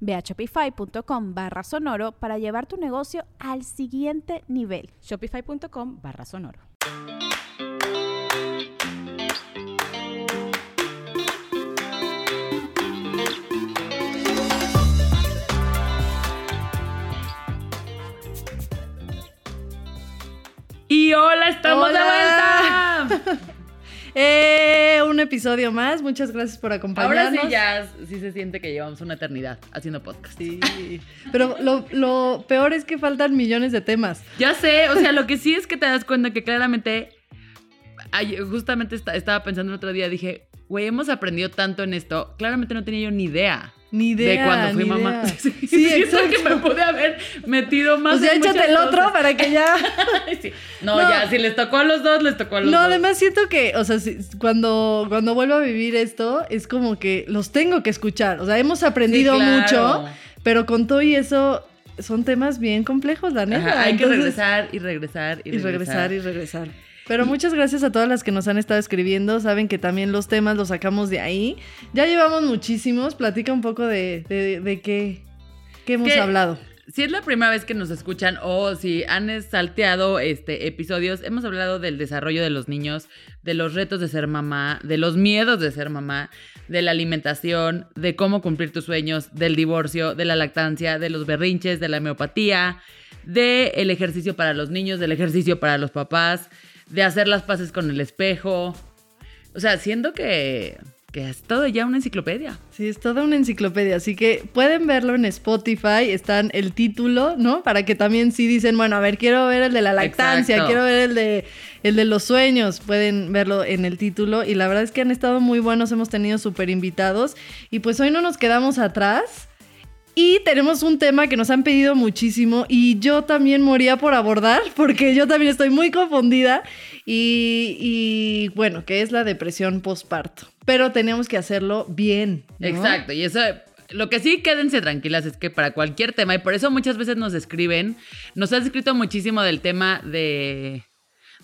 Ve a shopify.com barra sonoro para llevar tu negocio al siguiente nivel. Shopify.com barra sonoro. Y hola, estamos de vuelta. Eh, un episodio más. Muchas gracias por acompañarnos. Ahora sí ya sí se siente que llevamos una eternidad haciendo podcast. Sí. Pero lo, peor es que faltan millones de temas. Ya sé, o sea, lo que sí es que te das cuenta que claramente, justamente estaba pensando el otro día, dije, güey, hemos aprendido tanto en esto. Claramente no tenía yo ni idea ni idea. De cuando fui mamá. Sí, sí exacto. que me pude haber metido más. O sea, échate el otro para que ya. no, ya, si les tocó a los dos, les tocó a los dos. No, además siento que, o sea, cuando, cuando vuelvo a vivir esto, es como que los tengo que escuchar. O sea, hemos aprendido mucho, pero con todo y eso. Son temas bien complejos, la neta. hay que regresar y regresar y regresar. Y regresar y regresar. Pero muchas gracias a todas las que nos han estado escribiendo. Saben que también los temas los sacamos de ahí. Ya llevamos muchísimos. Platica un poco de, de, qué, qué, hemos hablado. Si es la primera vez que nos escuchan o si han salteado este, episodios, hemos hablado del desarrollo de los niños, de los retos de ser mamá, de los miedos de ser mamá, de la alimentación, de cómo cumplir tus sueños, del divorcio, de la lactancia, de los berrinches, de la homeopatía, del ejercicio para los niños, del ejercicio para los papás, de hacer las paces con el espejo. O sea, siento que, que es todo ya una enciclopedia. Sí, es toda una enciclopedia. Así que pueden verlo en Spotify. Están el título, ¿no? Para que también sí dicen, bueno, a ver, quiero ver el de la lactancia, quiero ver el de, el de los sueños. Pueden verlo en el título. Y la verdad es que han estado muy buenos. Hemos tenido súper invitados. Y pues hoy no nos quedamos atrás. Y tenemos un tema que nos han pedido muchísimo y yo también moría por abordar porque yo también estoy muy confundida y, bueno, que es la depresión postparto. Pero tenemos que hacerlo bien. Exacto, y eso lo que sí, quédense tranquilas, es que para cualquier tema, y por eso muchas veces nos escriben, nos has escrito muchísimo del tema de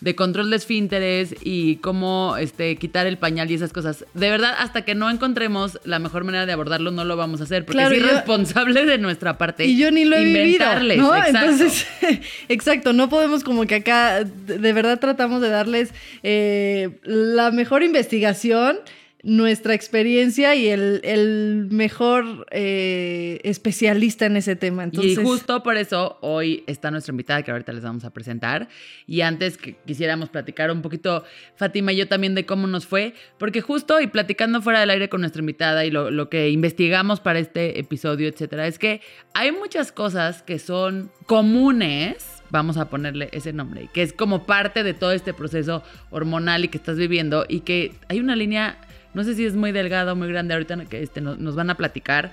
de control de esfínteres y cómo este, quitar el pañal y esas cosas. De verdad, hasta que no encontremos la mejor manera de abordarlo, no lo vamos a hacer, porque es irresponsable de nuestra parte. Y yo ni lo he vivido, ¿no? Entonces, exacto, no podemos como que acá, de verdad tratamos de darles eh, la mejor investigación nuestra experiencia y el, mejor eh, especialista en ese tema. Entonces... Y justo por eso hoy está nuestra invitada que ahorita les vamos a presentar. Y antes que quisiéramos platicar un poquito, Fátima y yo también de cómo nos fue, porque justo y platicando fuera del aire con nuestra invitada y lo, lo que investigamos para este episodio, etcétera, es que hay muchas cosas que son comunes vamos a ponerle ese nombre, que es como parte de todo este proceso hormonal y que estás viviendo y que hay una línea no sé si es muy delgada o muy grande ahorita que este, nos, van a platicar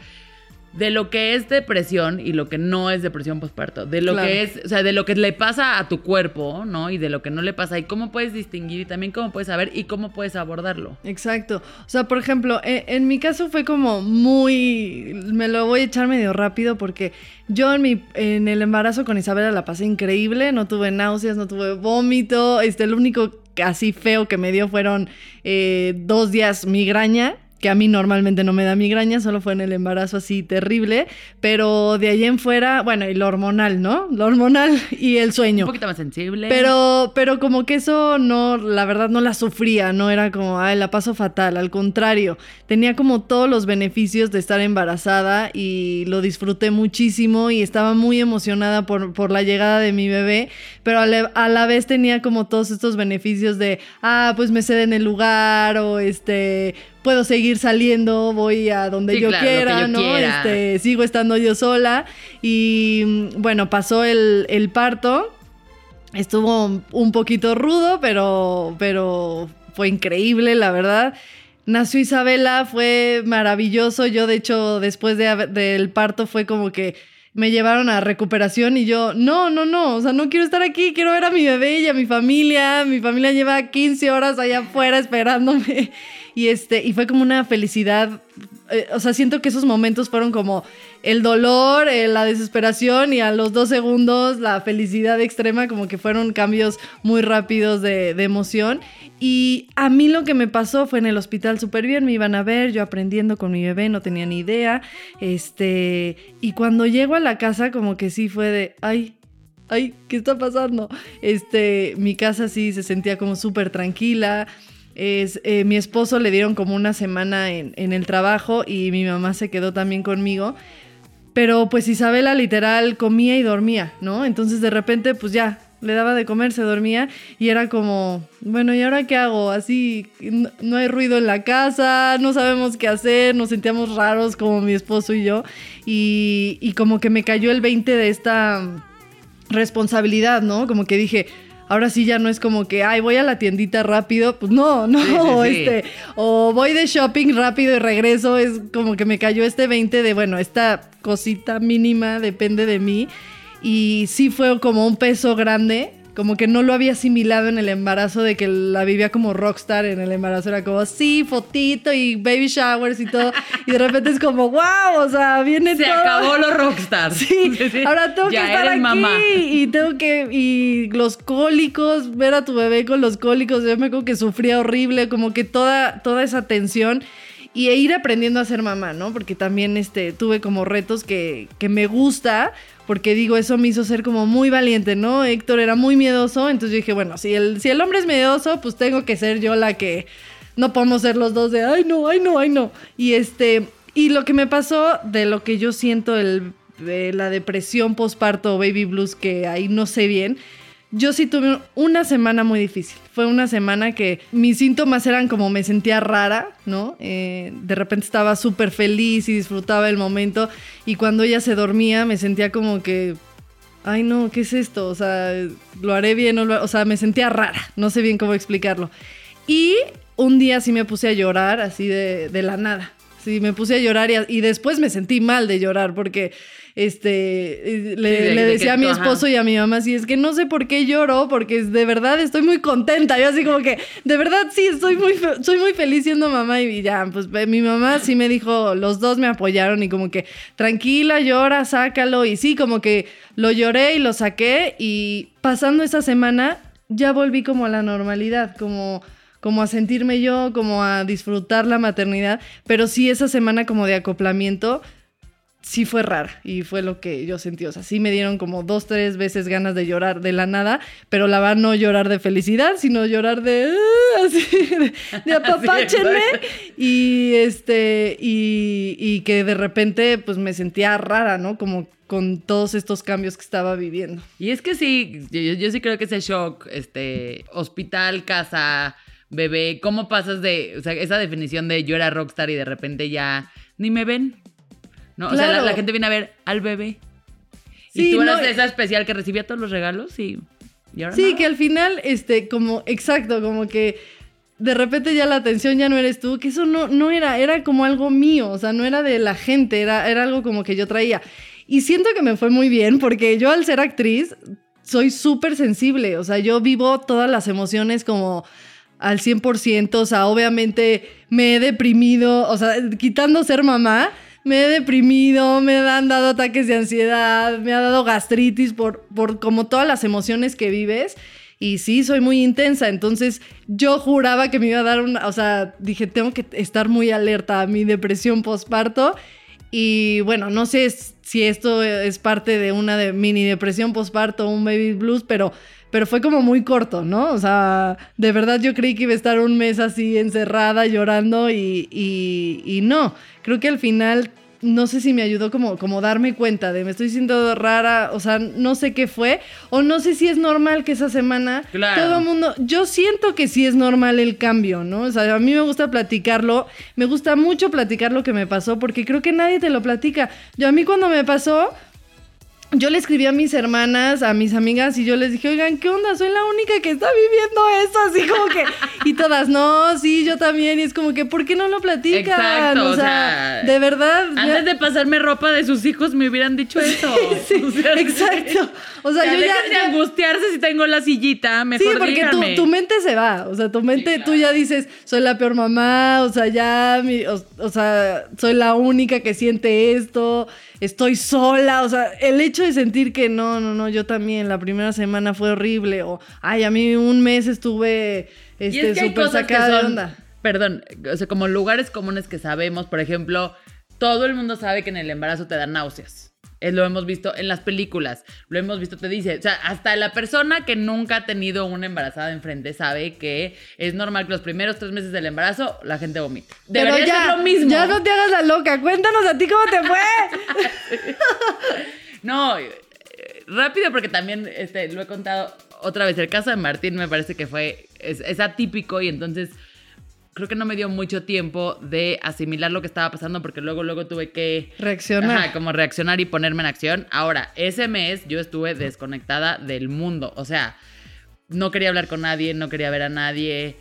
de lo que es depresión y lo que no es depresión postparto, de lo que es, o sea, de lo que le pasa a tu cuerpo, ¿no? Y de lo que no le pasa y cómo puedes distinguir y también cómo puedes saber y cómo puedes abordarlo. Exacto. O sea, por ejemplo, en, en mi caso fue como muy, me lo voy a echar medio rápido porque yo en mi, en el embarazo con Isabela la pasé increíble, no tuve náuseas, no tuve vómito, este, el único así feo que me dio fueron eh, dos días migraña que a mí normalmente no me da migraña, solo fue en el embarazo así terrible, pero de ahí en fuera, bueno, y lo hormonal, ¿no? Lo hormonal y el sueño. Un poquito más sensible. Pero, pero como que eso no, la verdad no la sufría, no era como, ay, la paso fatal, al contrario, tenía como todos los beneficios de estar embarazada y lo disfruté muchísimo y estaba muy emocionada por, por la llegada de mi bebé, pero a la, a la vez tenía como todos estos beneficios de, ah, pues me cede en el lugar o este puedo seguir saliendo, voy a donde yo quiera, ¿no? Este, sigo estando yo sola. Y mm, bueno, pasó el, el, parto. Estuvo un poquito rudo, pero, pero fue increíble, la verdad. Nació Isabela, fue maravilloso. Yo, de hecho, después de, del parto fue como que me llevaron a recuperación y yo, no, no, no, o sea, no quiero estar aquí, quiero ver a mi bebé y a mi familia. Mi familia lleva 15 horas allá afuera esperándome. Y, este, y fue como una felicidad. Eh, o sea, siento que esos momentos fueron como el dolor, eh, la desesperación y a los dos segundos la felicidad extrema, como que fueron cambios muy rápidos de, de emoción. Y a mí lo que me pasó fue en el hospital súper bien, me iban a ver, yo aprendiendo con mi bebé, no tenía ni idea. Este, y cuando llego a la casa, como que sí fue de, ay, ay, ¿qué está pasando? Este, mi casa sí se sentía como súper tranquila. Es, eh, mi esposo le dieron como una semana en, en, el trabajo y mi mamá se quedó también conmigo. Pero pues Isabela literal comía y dormía, ¿no? Entonces de repente pues ya le daba de comer, se dormía y era como, bueno, ¿y ahora qué hago? Así no hay ruido en la casa, no sabemos qué hacer, nos sentíamos raros como mi esposo y yo y, y como que me cayó el 20 de esta responsabilidad, ¿no? Como que dije, ahora sí ya no es como que, ay, voy a la tiendita rápido, pues no, no, sí, sí, sí. este, o voy de shopping rápido y regreso, es como que me cayó este 20 de, bueno, esta cosita mínima depende de mí. Y sí fue como un peso grande como que no lo había asimilado en el embarazo de que la vivía como rockstar en el embarazo. Era como, sí, fotito y baby showers y todo. Y de repente es como, wow, o sea, viene Se todo. acabó los rockstar. Sí, sí, ahora tengo ya que estar aquí. Mamá. Y tengo que, y los cólicos, ver a tu bebé con los cólicos. Yo me acuerdo que sufría horrible, como que toda, toda esa tensión y e ir aprendiendo a ser mamá, ¿no? Porque también este, tuve como retos que, que me gusta, porque digo, eso me hizo ser como muy valiente, ¿no? Héctor era muy miedoso, entonces yo dije, bueno, si el, si el hombre es miedoso, pues tengo que ser yo la que no podemos ser los dos de, ay no, ay no, ay no. Y este, y lo que me pasó de lo que yo siento, el, de la depresión postparto baby blues, que ahí no sé bien, yo sí tuve una semana muy difícil. Fue una semana que mis síntomas eran como me sentía rara, ¿no? Eh, de repente estaba súper feliz y disfrutaba el momento y cuando ella se dormía me sentía como que, ay no, ¿qué es esto? O sea, lo haré bien o, sea, me sentía rara, no sé bien cómo explicarlo. Y un día sí me puse a llorar así de la nada. Sí, me puse a llorar y, y después me sentí mal de llorar porque este, le, sí, de, le decía de a mi esposo ajá. y a mi mamá, sí, es que no sé por qué lloro, porque de verdad estoy muy contenta. Yo así como que, de verdad sí, estoy muy, soy muy feliz siendo mamá y ya, pues mi mamá sí me dijo, los dos me apoyaron y como que, tranquila, llora, sácalo. Y sí, como que lo lloré y lo saqué y pasando esa semana ya volví como a la normalidad, como como a sentirme yo, como a disfrutar la maternidad, pero sí esa semana como de acoplamiento sí fue rara y fue lo que yo sentí. O sea, sí me dieron como dos, tres veces ganas de llorar de la nada, pero la va no llorar de felicidad, sino llorar de uh, así, de, de apapáchenme. Y este, y, y que de repente pues me sentía rara, ¿no? Como con todos estos cambios que estaba viviendo. Y es que sí, yo, yo sí creo que ese shock, este, hospital, casa, bebé, ¿cómo pasas de, o sea, esa definición de yo era rockstar y de repente ya ni me ven? ¿no? Claro. O sea, la, la, gente viene a ver al bebé. Sí, y tú eras no, esa especial que recibía todos los regalos y, y ahora Sí, nada. que al final, este, como, exacto, como que de repente ya la atención ya no eres tú, que eso no, no era, era como algo mío, o sea, no era de la gente, era, era algo como que yo traía. Y siento que me fue muy bien, porque yo al ser actriz soy súper sensible, o sea, yo vivo todas las emociones como al 100%, o sea, obviamente me he deprimido, o sea, quitando ser mamá, me he deprimido, me han dado ataques de ansiedad, me ha dado gastritis por, por como todas las emociones que vives. y sí, soy muy intensa. Entonces yo juraba que me iba a dar una, o sea, dije, tengo que estar muy alerta a mi depresión postparto. Y bueno, no sé si esto es parte de una mini depresión postparto, un baby blues, pero, pero fue como muy corto, ¿no? O sea, de verdad yo creí que iba a estar un mes así encerrada, llorando y, y, y no. Creo que al final no sé si me ayudó como, como darme cuenta de me estoy sintiendo rara, o sea, no sé qué fue, o no sé si es normal que esa semana todo el mundo, yo siento que sí es normal el cambio, ¿no? O sea, a mí me gusta platicarlo, me gusta mucho platicar lo que me pasó, porque creo que nadie te lo platica. Yo a mí cuando me pasó, yo le escribí a mis hermanas, a mis amigas, y yo les dije, oigan, ¿qué onda? Soy la única que está viviendo eso, así como que. Y todas, no, sí, yo también. Y es como que, ¿por qué no lo platican? Exacto, o, sea, de verdad. Antes de pasarme ropa de sus hijos, me hubieran dicho eso. sí, exacto. O sea, yo ya. de angustiarse si tengo la sillita, mejor Sí, porque tu, tu, mente se va. O sea, tu mente, tú ya dices, soy la peor mamá, o sea, ya, mi, o sea, soy la única que siente esto estoy sola, o sea, el hecho de sentir que no, no, no, yo también, la primera semana fue horrible, o, ay, a mí un mes estuve este, súper sacada de onda. Perdón, o sea, como lugares comunes que sabemos, por ejemplo, todo el mundo sabe que en el embarazo te dan náuseas. Eh, lo hemos visto en las películas, lo hemos visto, te dice, o sea, hasta la persona que nunca ha tenido una embarazada enfrente sabe que es normal que los primeros tres meses del embarazo la gente vomite. Debería Pero ya, ser lo mismo. Ya no te hagas la loca, cuéntanos a ti cómo te fue. no, eh, rápido porque también este, lo he contado otra vez. El caso de Martín me parece que fue, es atípico y entonces creo que no me dio mucho tiempo de asimilar lo que estaba pasando porque luego, luego tuve que... Reaccionar. como reaccionar y ponerme en acción. Ahora, ese mes yo estuve desconectada del mundo. O sea, no quería hablar con nadie, no quería ver a nadie.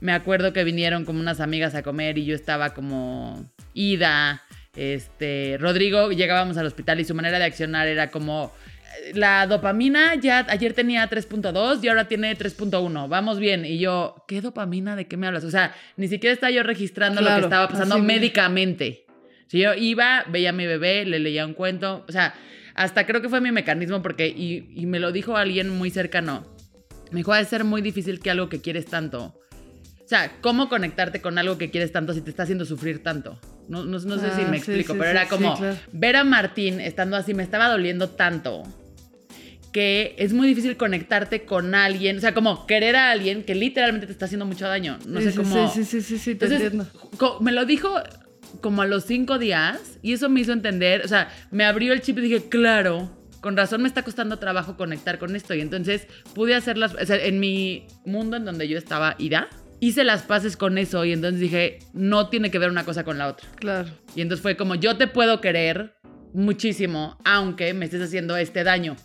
Me acuerdo que vinieron como unas amigas a comer y yo estaba como ida. Este, Rodrigo, llegábamos al hospital y su manera de accionar era como la dopamina ya ayer tenía 3.2 y ahora tiene 3.1. Vamos bien. Y yo, ¿qué dopamina? ¿De qué me hablas? O sea, ni siquiera estaba yo registrando lo que estaba pasando médicamente. Si yo iba, veía a mi bebé, le leía un cuento. O sea, hasta creo que fue mi mecanismo porque, y, me lo dijo alguien muy cercano. Me dijo, de ser muy difícil que algo que quieres tanto. O sea, ¿cómo conectarte con algo que quieres tanto si te está haciendo sufrir tanto? No, no, sé si ah, me explico, pero era como ver a Martín estando así, me estaba doliendo tanto que es muy difícil conectarte con alguien, o sea, como querer a alguien que literalmente te está haciendo mucho daño. No sé cómo. Sí, sí, sí, sí, te entiendo. Me lo dijo como a los cinco días y eso me hizo entender, o sea, me abrió el chip y dije, claro, con razón me está costando trabajo conectar con esto. Y entonces pude hacerlas, o sea, en mi mundo en donde yo estaba ida, hice las paces con eso y entonces dije, no tiene que ver una cosa con la otra. Claro. Y entonces fue como, yo te puedo querer muchísimo, aunque me estés haciendo este daño.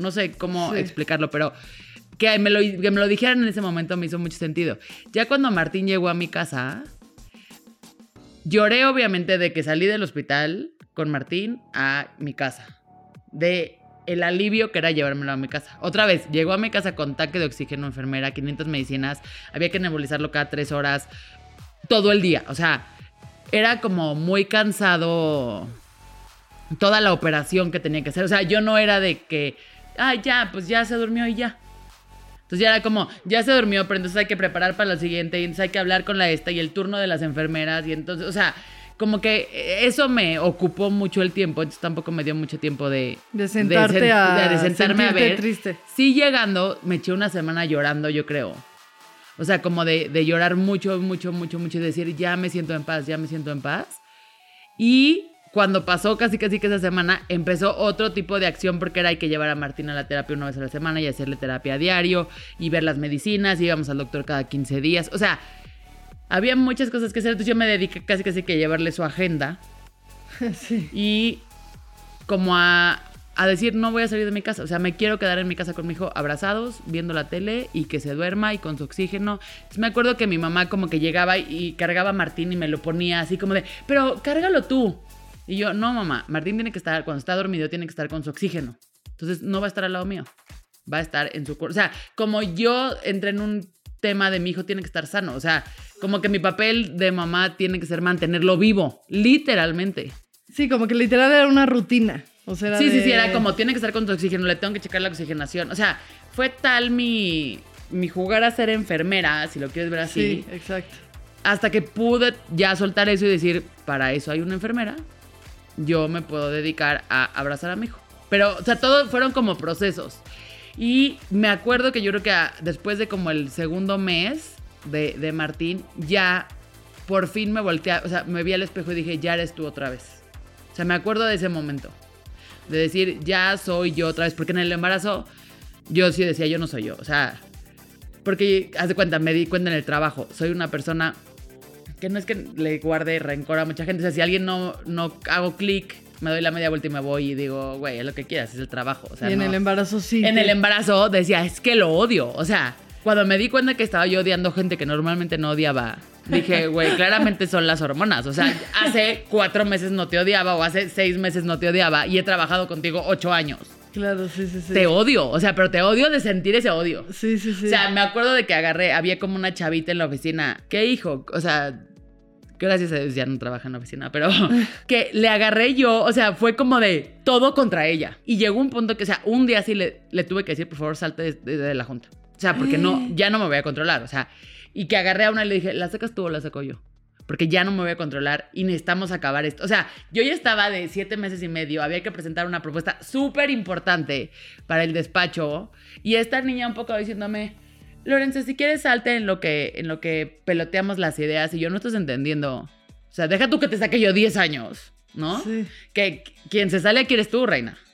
No sé cómo explicarlo, pero que me, lo, que me lo dijeran en ese momento me hizo mucho sentido. Ya cuando Martín llegó a mi casa, lloré obviamente de que salí del hospital con Martín a mi casa. De el alivio que era llevármelo a mi casa. Otra vez, llegó a mi casa con taque de oxígeno, enfermera, 500 medicinas, había que nebulizarlo cada tres horas, todo el día. O sea, era como muy cansado toda la operación que tenía que hacer. O sea, yo no era de que ah, ya, pues ya se durmió y ya. Entonces ya era como, ya se durmió, pero entonces hay que preparar para la siguiente, y entonces hay que hablar con la esta y el turno de las enfermeras, y entonces, o sea, como que eso me ocupó mucho el tiempo, entonces tampoco me dio mucho tiempo de... De sentarte a... De, sentarme a ver. triste. Sí, llegando, me eché una semana llorando, yo creo. O sea, como de, de llorar mucho, mucho, mucho, mucho y decir, ya me siento en paz, ya me siento en paz. Y cuando pasó casi casi que esa semana, empezó otro tipo de acción porque era hay que llevar a Martín a la terapia una vez a la semana y hacerle terapia a diario y ver las medicinas, y íbamos al doctor cada 15 días. O sea, había muchas cosas que hacer, entonces yo me dediqué casi casi que a llevarle su agenda. Sí. Y como a, a decir, no voy a salir de mi casa. O sea, me quiero quedar en mi casa con mi hijo abrazados, viendo la tele y que se duerma y con su oxígeno. Entonces me acuerdo que mi mamá como que llegaba y cargaba a Martín y me lo ponía así como de, pero cárgalo tú. Y yo, no, mamá, Martín tiene que estar, cuando está dormido, tiene que estar con su oxígeno. Entonces no va a estar al lado mío. Va a estar en su cuerpo. O sea, como yo entré en un tema de mi hijo, tiene que estar sano. O sea, como que mi papel de mamá tiene que ser mantenerlo vivo, literalmente. Sí, como que literal era una rutina. O sea, era Sí, sí, sí, era como, tiene que estar con tu oxígeno, le tengo que checar la oxigenación. O sea, fue tal mi, mi jugar a ser enfermera, si lo quieres ver así, Sí, exacto. hasta que pude ya soltar eso y decir, para eso hay una enfermera, yo me puedo dedicar a abrazar a mi hijo. Pero, o sea, todo fueron como procesos. Y me acuerdo que yo creo que a- después de como el segundo mes de, de Martín, ya por fin me volteé, o sea, me vi al espejo y dije, ya eres tú otra vez. O sea, me acuerdo de ese momento. De decir, ya soy yo otra vez. Porque en el embarazo, yo sí decía, yo no soy yo. O sea, porque, haz de cuenta, me di cuenta en el trabajo. Soy una persona que no es que le guarde rencor a mucha gente. O sea, si alguien no, no hago clic, me doy la media vuelta y me voy y digo, güey, es lo que quieras, es el trabajo. O sea, y en no. el embarazo sí. En que- el embarazo decía, es que lo odio. O sea, cuando me di cuenta que estaba yo odiando gente que normalmente no odiaba, dije, güey, claramente son las hormonas. O sea, hace cuatro meses no te odiaba o hace seis meses no te odiaba y he trabajado contigo ocho años. Claro, sí, sí, sí. Te odio. O sea, pero te odio de sentir ese odio. Sí, sí, sí. O sea, me acuerdo de que agarré, había como una chavita en la oficina. ¿Qué hijo? O sea, gracias a Dios ya no trabaja en la oficina, pero que le agarré yo, o sea, fue como de todo contra ella. Y llegó un punto que, o sea, un día sí le, le tuve que decir, por favor, salte de, de- de la junta. O sea, porque no, ya no me voy a controlar. O sea, y que agarré a una y le dije, ¿la sacas tú o la saco yo? Porque ya no me voy a controlar y necesitamos acabar esto. O sea, yo ya estaba de siete meses y medio, había que presentar una propuesta súper importante para el despacho. Y esta niña un poco diciéndome, Lorenzo, si quieres salte en lo que, en lo que peloteamos las ideas y yo no estás entendiendo. O sea, deja tú que te saque yo 10 años, ¿no? Sí. Que quien se sale aquí eres tú, reina.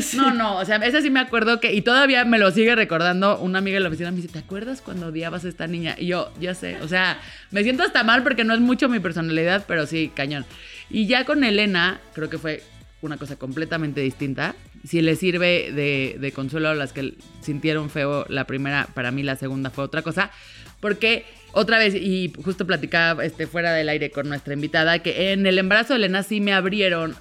Sí. No, no, o sea, ese sí me acuerdo que, y todavía me lo sigue recordando una amiga de la oficina, me dice, ¿te acuerdas cuando odiabas a esta niña? Y yo, ya sé, o sea, me siento hasta mal porque no es mucho mi personalidad, pero sí, cañón. Y ya con Elena, creo que fue una cosa completamente distinta. Si le sirve de, de consuelo a las que sintieron feo la primera, para mí la segunda fue otra cosa, porque otra vez, y justo platicaba este, fuera del aire con nuestra invitada, que en el embarazo de Elena sí me abrieron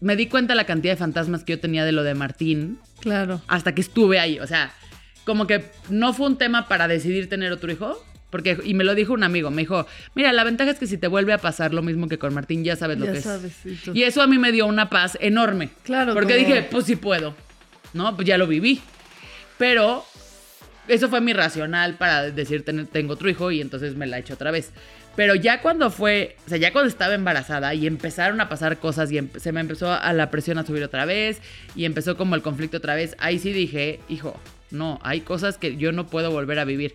me di cuenta la cantidad de fantasmas que yo tenía de lo de Martín Claro. hasta que estuve ahí. O sea, como que no fue un tema para decidir tener otro hijo. Porque, y me lo dijo un amigo, me dijo, mira, la ventaja es que si te vuelve a pasar lo mismo que con Martín, ya sabes lo Ya que sabes. es. y eso a mí me dio una paz enorme. Claro, Porque como- dije, pues sí puedo. ¿No? Pues ya lo viví. Pero eso fue mi racional para decir, "Ten- tengo otro hijo y entonces me la he hecho otra vez. Pero ya cuando fue, o sea, ya cuando estaba embarazada y empezaron a pasar cosas y se me empezó a la presión a subir otra vez y empezó como el conflicto otra vez, ahí sí dije, hijo, no, hay cosas que yo no puedo volver a vivir.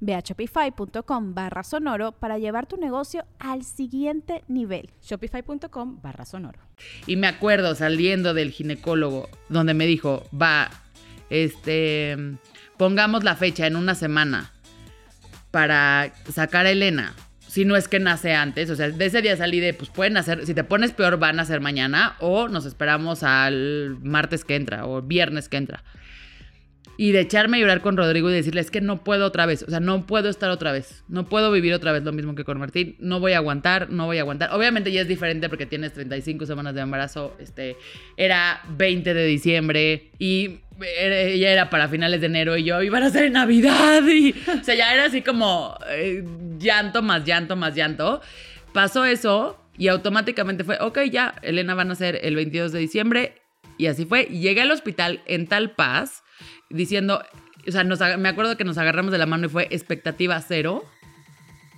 Ve a shopify.com barra sonoro para llevar tu negocio al siguiente nivel. Shopify.com barra sonoro. Y me acuerdo saliendo del ginecólogo donde me dijo, va, este, pongamos la fecha en una semana para sacar a Elena. Si no es que nace antes, o sea, de ese día salí de, pues pueden nacer, si te pones peor, van a nacer mañana o nos esperamos al martes que entra o viernes que entra. Y de echarme a llorar con Rodrigo y decirle, es que no puedo otra vez, o sea, no puedo estar otra vez, no puedo vivir otra vez lo mismo que con Martín, no voy a aguantar, no voy a aguantar. Obviamente ya es diferente porque tienes 35 semanas de embarazo, este, era 20 de diciembre y ella era para finales de enero y yo iban a ser Navidad y, o sea, ya era así como eh, llanto más llanto más llanto. Pasó eso y automáticamente fue, ok, ya, Elena van a ser el 22 de diciembre y así fue. Llegué al hospital en tal paz diciendo, o sea, nos me acuerdo que nos agarramos de la mano y fue expectativa cero.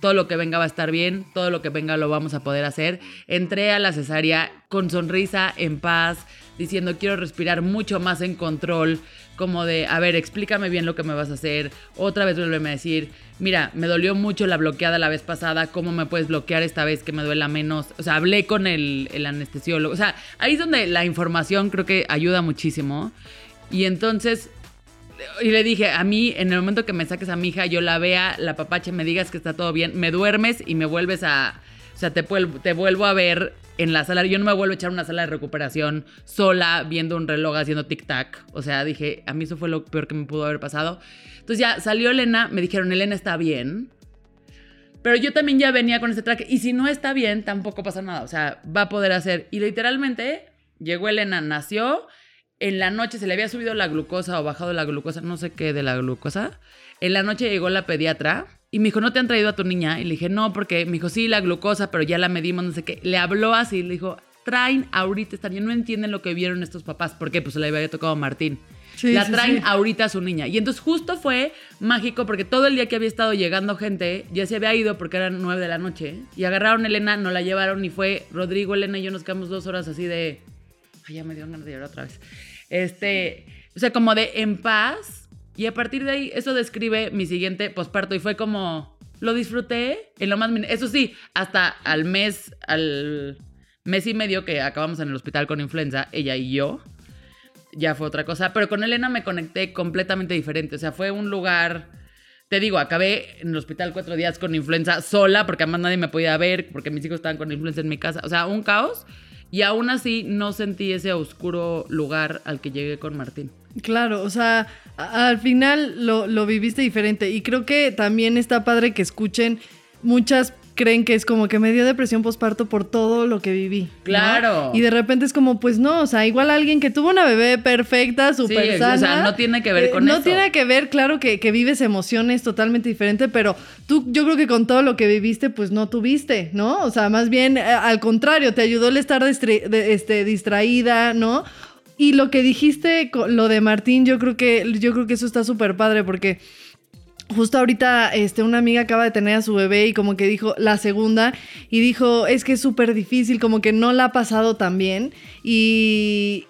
todo lo que venga va a estar bien, todo lo que venga lo vamos a poder hacer. Entré a la cesárea con sonrisa, en paz, diciendo quiero respirar mucho más en control, como de, a ver, explícame bien lo que me vas a hacer. Otra vez vuelve a decir, mira, me dolió mucho la bloqueada la vez pasada, ¿cómo me puedes bloquear esta vez que me duela menos? O sea, hablé con el anestesiólogo. O sea, ahí es donde la información creo que ayuda muchísimo. Y entonces y le dije, a mí, en el momento que me saques a mi hija, yo la vea, la papache, me digas que está todo bien, me duermes y me vuelves a. O sea, te, vuelvo a ver en la sala. Yo no me vuelvo a echar una sala de recuperación sola, viendo un reloj haciendo tic-tac. O sea, dije, a mí eso fue lo peor que me pudo haber pasado. Entonces ya salió Elena, me dijeron, Elena está bien. Pero yo también ya venía con ese track. Y si no está bien, tampoco pasa nada. O sea, va a poder hacer. Y literalmente llegó Elena, nació en la noche se le había subido la glucosa o bajado la glucosa, no sé qué de la glucosa. En la noche llegó la pediatra y me dijo, ¿no te han traído a tu niña? Y le dije, no, porque me dijo, sí, la glucosa, pero ya la medimos, no sé qué. Le habló así, le dijo, traen ahorita, están, ya no entienden lo que vieron estos papás. ¿Por qué? Pues se le había tocado a Martín. la traen ahorita a su niña. Y entonces justo fue mágico porque todo el día que había estado llegando gente ya se había ido porque eran nueve de la noche. Y agarraron a Elena, no la llevaron y fue Rodrigo, Elena y yo nos quedamos dos horas así de... Ay, ya me dio ganas de llorar otra vez. Este, o sea, como de en paz. Y a partir de ahí, eso describe mi siguiente posparto y fue como, lo disfruté en lo más... Eso sí, hasta al mes, al mes y medio que acabamos en el hospital con influenza, ella y yo, ya fue otra cosa. Pero con Elena me conecté completamente diferente. O sea, fue un lugar... Te digo, acabé en el hospital cuatro días con influenza sola, porque además nadie me podía ver, porque mis hijos estaban con influenza en mi casa. O sea, un caos. Y aún así no sentí ese oscuro lugar al que llegué con Martín. Claro, o sea, al final lo, lo viviste diferente y creo que también está padre que escuchen muchas creen que es como que me dio depresión postparto por todo lo que viví. Claro. Y de repente es como, pues no, o sea, igual alguien que tuvo una bebé perfecta, súper sana. O sea, no tiene que ver eh, con eso. No tiene que ver, claro, que, que, vives emociones totalmente diferentes, pero tú, yo creo que con todo lo que viviste, pues no tuviste, ¿no? O sea, más bien, eh, al contrario, te ayudó el estar este, distraída, ¿no? Y lo que dijiste, lo de Martín, yo creo que, yo creo que eso está súper padre porque Justo ahorita este, una amiga acaba de tener a su bebé y como que dijo la segunda y dijo, es que es súper difícil, como que no la ha pasado tan bien y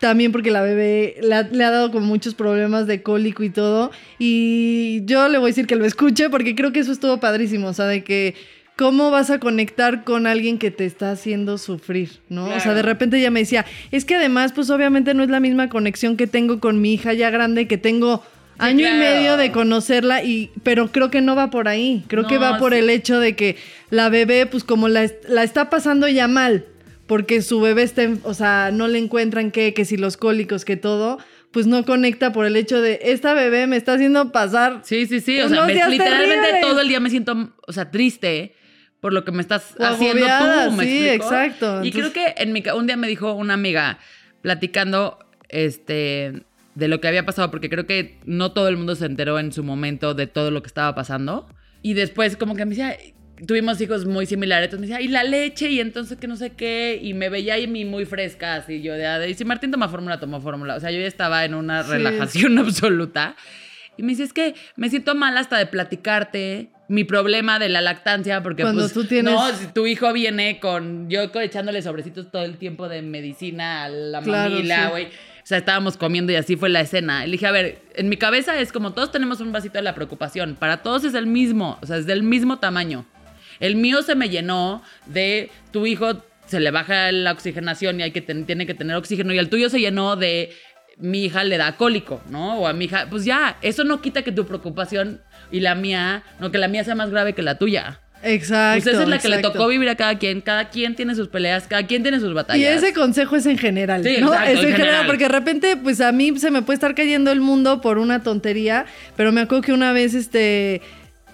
también porque la bebé le ha, le ha, dado como muchos problemas de cólico y todo. Y yo le voy a decir que lo escuche porque creo que eso estuvo padrísimo, o sea, de que ¿cómo vas a conectar con alguien que te está haciendo sufrir, ¿no? O sea, de repente ella me decía, es que además, pues obviamente no es la misma conexión que tengo con mi hija ya grande, que tengo año y medio de conocerla y pero creo que no va por ahí. Creo que va por el hecho de que la bebé pues como la, la, está pasando ya mal porque su bebé está o sea no le encuentran qué que si los cólicos que todo pues no conecta por el hecho de esta bebé me está haciendo pasar sí sí sí o sea literalmente todo el día me siento o sea triste por lo que me estás haciendo tú me sí exacto. Y creo que en mi un día me dijo una amiga platicando este de lo que había pasado, porque creo que no todo el mundo se enteró en su momento de todo lo que estaba pasando. Y después como que me decía, tuvimos hijos muy similares, entonces me decía, y la leche, y entonces que no sé qué, y me veía ahí muy fresca, así yo de, y si Martín toma fórmula, tomó fórmula. O sea, yo ya estaba en una relajación absoluta. Y me dice, es que me siento mal hasta de platicarte mi problema de la lactancia, porque Cuando pues, tú tienes... no, si tu hijo viene con, yo echándole sobrecitos todo el tiempo de medicina a la mamila, güey. Sea, estábamos comiendo y así fue la escena. Le dije, a ver, en mi cabeza es como todos tenemos un vasito de la preocupación. Para todos es el mismo, o sea, es del mismo tamaño. El mío se me llenó de tu hijo se le baja la oxigenación y hay que tiene que tener oxígeno y el tuyo se llenó de mi hija le da cólico, ¿no? O a mi hija, pues ya, eso no quita que tu preocupación y la mía, no que la mía sea más grave que la tuya. Exacto. Pues esa es la que le tocó vivir a cada quien. Cada quien tiene sus peleas, cada quien tiene sus batallas. Y ese consejo es en general. Sí, ¿no? es en, general, porque de repente, pues a mí se me puede estar cayendo el mundo por una tontería, pero me acuerdo que una vez, este,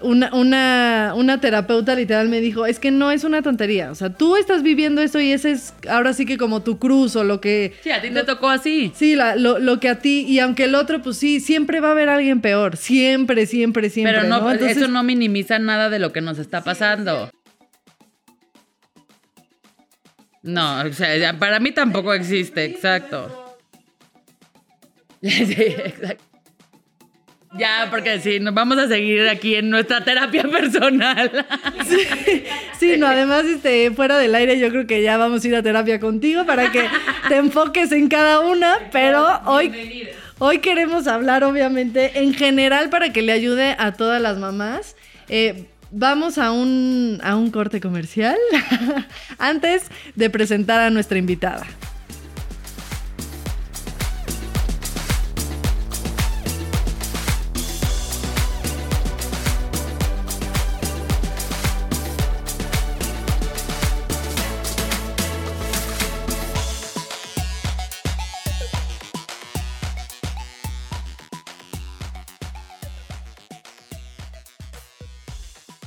una, una, una, terapeuta literal me dijo, es que no es una tontería, o sea, tú estás viviendo esto y ese es ahora sí que como tu cruz o lo que... Sí, a ti te tocó así. Sí, lo, lo, que a ti, y aunque el otro, pues sí, siempre va a haber alguien peor, siempre, siempre, siempre. Pero no, eso no minimiza nada de lo que nos está pasando. No, o sea, para mí tampoco existe, exacto. Sí, exacto. Ya, porque sí, nos vamos a seguir aquí en nuestra terapia personal. Sí, no, además, este, fuera del aire, yo creo que ya vamos a ir a terapia contigo para que te enfoques en cada una, pero hoy, hoy queremos hablar, obviamente, en general para que le ayude a todas las mamás. Eh, vamos a un, a un corte comercial antes de presentar a nuestra invitada.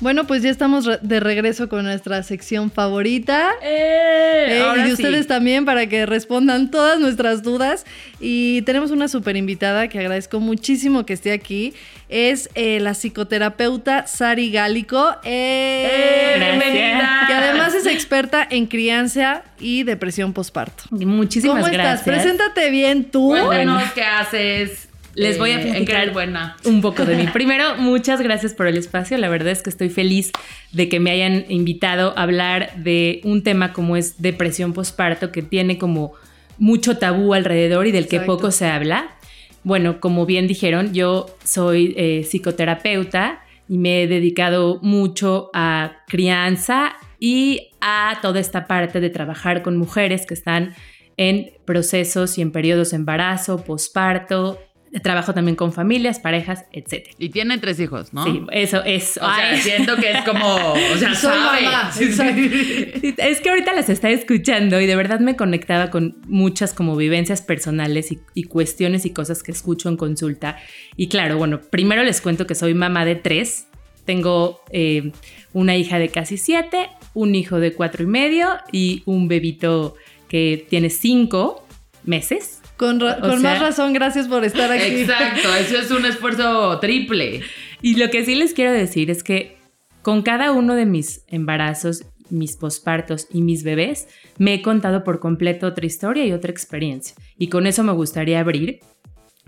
Bueno, pues ya estamos re- de regreso con nuestra sección favorita. Eh, ahora y sí. ustedes también para que respondan todas nuestras dudas. Y tenemos una super invitada que agradezco muchísimo que esté aquí. Es eh, la psicoterapeuta Sari Gálico. Eh, bienvenida. Que además es experta en crianza y depresión postparto. Muchísimas ¿Cómo estás? gracias. Preséntate bien tú. Cuéntanos qué haces. Les voy a eh, platicar buena. un poco de mí. Primero, muchas gracias por el espacio. La verdad es que estoy feliz de que me hayan invitado a hablar de un tema como es depresión postparto, que tiene como mucho tabú alrededor y del que poco se habla. Bueno, como bien dijeron, yo soy eh, psicoterapeuta y me he dedicado mucho a crianza y a toda esta parte de trabajar con mujeres que están en procesos y en periodos de embarazo, posparto. Trabajo también con familias, parejas, etc. Y tiene tres hijos, ¿no? Sí, eso es. O sea, ay. siento que es como, o sea, Soy sabe. mamá, Sí, sí. Sí, Es que ahorita las estaba escuchando y de verdad me conectaba con muchas como vivencias personales y, y cuestiones y cosas que escucho en consulta. Y claro, bueno, primero les cuento que soy mamá de tres. Tengo eh, una hija de casi siete, un hijo de cuatro y medio y un bebito que tiene cinco meses. Con, ra- con sea- más razón, gracias por estar aquí. Exacto, eso es un esfuerzo triple. Y lo que sí les quiero decir es que con cada uno de mis embarazos, mis pospartos y mis bebés, me he contado por completo otra historia y otra experiencia. Y con eso me gustaría abrir,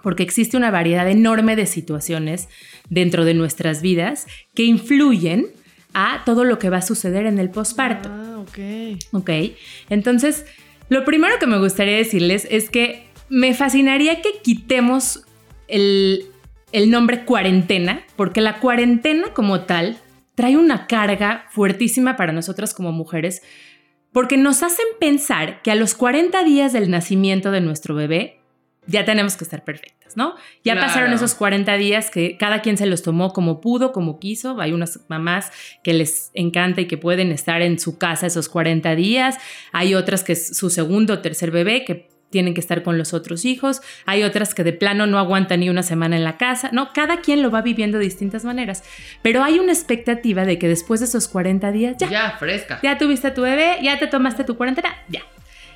porque existe una variedad enorme de situaciones dentro de nuestras vidas que influyen a todo lo que va a suceder en el posparto. Ah, ok. ¿Ok? Entonces, lo primero que me gustaría decirles es que me fascinaría que quitemos el, el nombre cuarentena, porque la cuarentena como tal trae una carga fuertísima para nosotras como mujeres, porque nos hacen pensar que a los 40 días del nacimiento de nuestro bebé ya tenemos que estar perfectas, ¿no? Ya Claro. pasaron esos 40 días que cada quien se los tomó como pudo, como quiso. Hay unas mamás que les encanta y que pueden estar en su casa esos 40 días. Hay otras que es su segundo o tercer bebé que tienen que estar con los otros hijos. Hay otras que de plano no aguantan ni una semana en la casa. No, cada quien lo va viviendo de distintas maneras. Pero hay una expectativa de que después de esos 40 días ya, Ya, fresca. ya tuviste a tu bebé, ya te tomaste tu cuarentena, ya.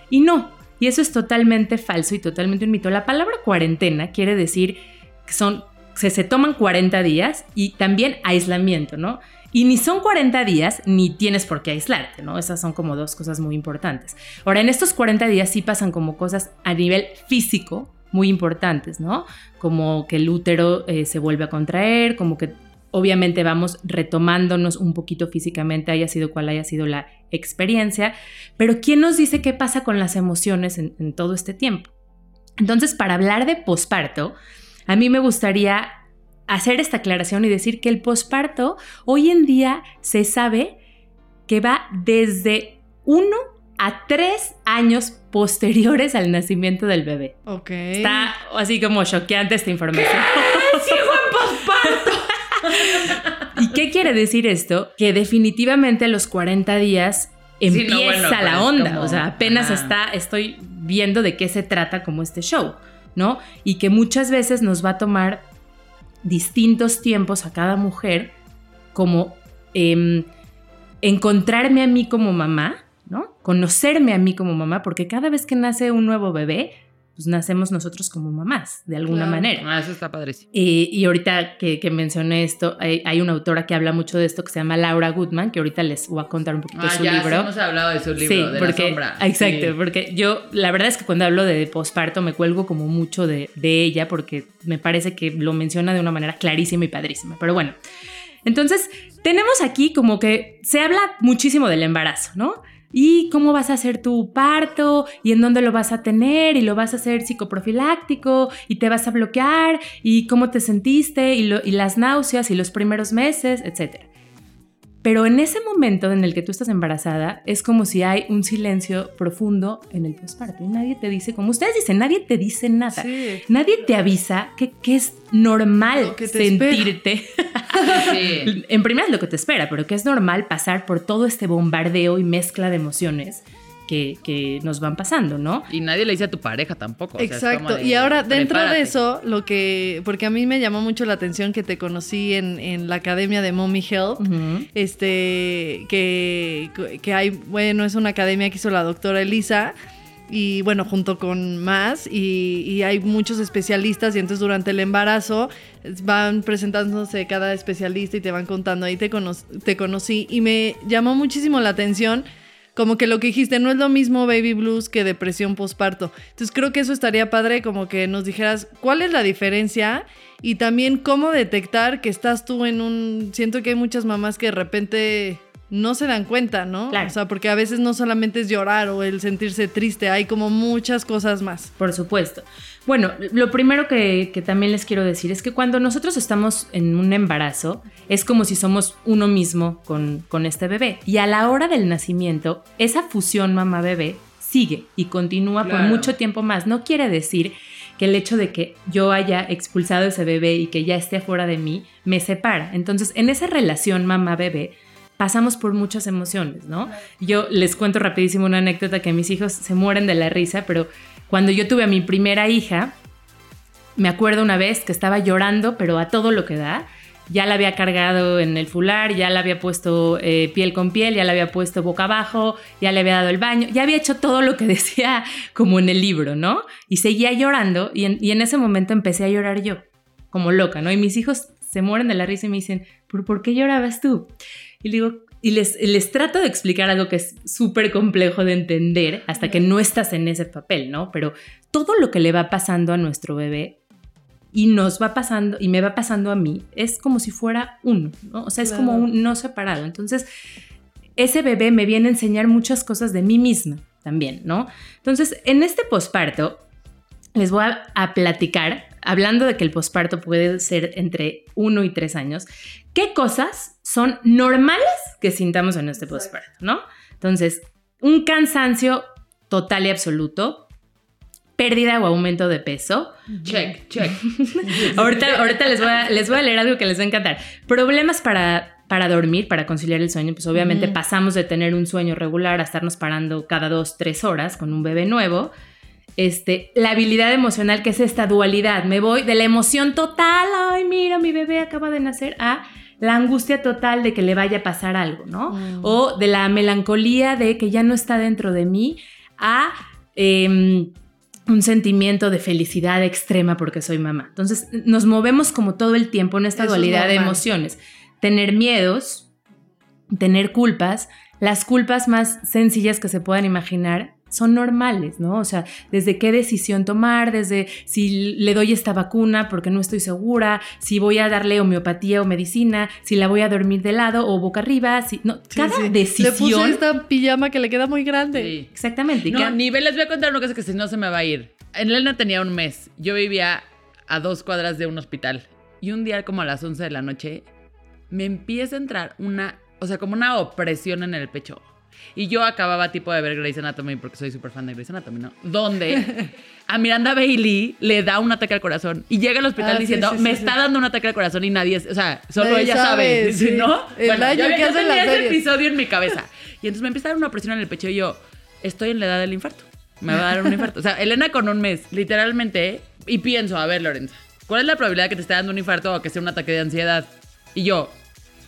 Y no, y eso es totalmente falso y totalmente un mito. La palabra cuarentena quiere decir que son, se, se toman 40 días y también aislamiento, ¿no? Y ni son 40 días, ni tienes por qué aislarte, ¿no? Esas son como dos cosas muy importantes. Ahora, en estos 40 días sí pasan como cosas a nivel físico muy importantes, ¿no? Como que el útero eh, se vuelve a contraer, como que obviamente vamos retomándonos un poquito físicamente, haya sido cual haya sido la experiencia, pero ¿quién nos dice qué pasa con las emociones en, en todo este tiempo? Entonces, para hablar de posparto, a mí me gustaría hacer esta aclaración y decir que el posparto hoy en día se sabe que va desde uno a tres años posteriores al nacimiento del bebé. Ok. Está así como choqueante esta información. ¿Y qué quiere decir esto? Que definitivamente a los 40 días Sí, empieza no, bueno, pero la es onda. como- o sea, apenas ajá. está, estoy viendo de qué se trata como este show, ¿no? Y que muchas veces nos va a tomar distintos tiempos a cada mujer como em, encontrarme a mí como mamá, ¿no? Conocerme a mí como mamá, porque cada vez que nace un nuevo bebé, pues nacemos nosotros como mamás, de alguna Claro. manera. Ah, eso está padrísimo. Y, y ahorita que, que mencioné esto, hay, hay una autora que habla mucho de esto que se llama Laura Goodman, que ahorita les voy a contar un poquito Ah, de su ya, sí libro. hemos hablado de su libro, Sí, de porque, la sombra. Exacto, Sí. porque yo, la verdad es que cuando hablo de posparto me cuelgo como mucho de, de ella, porque me parece que lo menciona de una manera clarísima y padrísima. Pero bueno, entonces tenemos aquí como que se habla muchísimo del embarazo, ¿no? Y cómo vas a hacer tu parto y en dónde lo vas a tener y lo vas a hacer psicoprofiláctico y te vas a bloquear y cómo te sentiste y, lo- y las náuseas y los primeros meses, etcétera. Pero en ese momento en el que tú estás embarazada, es como si hay un silencio profundo en el posparto y nadie te dice, como ustedes dicen, nadie te dice nada. Sí. Nadie te avisa que, que es normal que sentirte. Sí. en primera es lo que te espera, pero que es normal pasar por todo este bombardeo y mezcla de emociones que, que nos van pasando, ¿no? Y nadie le dice a tu pareja tampoco. o sea, es Exacto. de, y ahora, dentro prepárate. de eso, lo que. Porque a mí me llamó mucho la atención que te conocí en, en la academia de Mommy Help. Ujú. Este. Que, que hay. Bueno, es una academia que hizo la doctora Elisa. Y bueno, junto con más. Y, y hay muchos especialistas. Y entonces durante el embarazo van presentándose cada especialista y te van contando. Ahí te, cono- te conocí. Y me llamó muchísimo la atención como que lo que dijiste, no es lo mismo baby blues que depresión postparto. Entonces creo que eso estaría padre como que nos dijeras cuál es la diferencia y también cómo detectar que estás tú en un... Siento que hay muchas mamás que de repente no se dan cuenta, ¿no? Claro. O sea, porque a veces no solamente es llorar o el sentirse triste, hay como muchas cosas más. Por supuesto. Bueno, lo primero que, que también les quiero decir es que cuando nosotros estamos en un embarazo, es como si somos uno mismo con, con este bebé. Y a la hora del nacimiento, esa fusión mamá-bebé sigue y continúa por mucho tiempo más. No quiere decir que el hecho de que yo haya expulsado ese bebé y que ya esté afuera de mí me separa. Entonces, en esa relación mamá-bebé, pasamos por muchas emociones, ¿no? Yo les cuento rapidísimo una anécdota que mis hijos se mueren de la risa, pero cuando yo tuve a mi primera hija, me acuerdo una vez que estaba llorando, pero a todo lo que da. Ya la había cargado en el fular, ya la había puesto eh, piel con piel, ya la había puesto boca abajo, ya le había dado el baño, ya había hecho todo lo que decía como en el libro, ¿no? Y seguía llorando y en, ese momento empecé a llorar yo, como loca, ¿no? Y mis hijos se mueren de la risa y me dicen, ¿por, ¿por qué llorabas tú? Y le digo, y les, les trato de explicar algo que es súper complejo de entender hasta que no estás en ese papel, ¿no? Pero todo lo que le va pasando a nuestro bebé y nos va pasando y me va pasando a mí es como si fuera uno, ¿no? O sea, es como un no separado. Entonces, ese bebé me viene a enseñar muchas cosas de mí misma también, ¿no? Entonces, en este posparto, les voy a, a platicar, hablando de que el posparto puede ser entre uno y tres años, qué cosas son normales que sintamos en este posparto, ¿no? Entonces, un cansancio total y absoluto, pérdida o aumento de peso. Check, check. Ahorita, ahorita les, voy a, les voy a leer algo que les va a encantar. Problemas para, para dormir, para conciliar el sueño. Pues obviamente pasamos de tener un sueño regular a estarnos parando cada dos, tres horas con un bebé nuevo. Este, la habilidad emocional, que es esta dualidad. Me voy de la emoción total, ay, mira, mi bebé acaba de nacer, a la angustia total de que le vaya a pasar algo, ¿no? Mm. O de la melancolía de que ya no está dentro de mí, a em, un sentimiento de felicidad extrema porque soy mamá. Entonces, nos movemos como todo el tiempo en esta Eso es dualidad de emociones. Tener miedos, tener culpas, las culpas más sencillas que se puedan imaginar son normales, ¿no? O sea, desde qué decisión tomar, desde si le doy esta vacuna porque no estoy segura, si voy a darle homeopatía o medicina, si la voy a dormir de lado o boca arriba, si no, Sí, cada sí. Le decisión. puse esta pijama que le queda muy grande. Sí. Exactamente. No, cada- nivel, les voy a contar una cosa que si no se me va a ir. Elena tenía un mes. Yo vivía a dos cuadras de un hospital. Y un día, como a las 11 de la noche, me empieza a entrar una, o sea, como una opresión en el pecho. Y yo acababa tipo de ver Grey's Anatomy, porque soy súper fan de Grey's Anatomy, ¿no? Donde a Miranda Bailey le da un ataque al corazón y llega al hospital Ah, diciendo, sí, sí, me sí. está dando un ataque al corazón y nadie, o sea, solo Nadie ella sabe, sabe. ¿no? El daño yo, que yo hacen tenía las ese series. episodio en mi cabeza. Y entonces me empieza a dar una presión en el pecho y yo, estoy en la edad del infarto. Me va a dar un infarto. O sea, Elena con un mes, literalmente. Y pienso, a ver, Lorenza, ¿cuál es la probabilidad de que te esté dando un infarto o que sea un ataque de ansiedad? Y yo,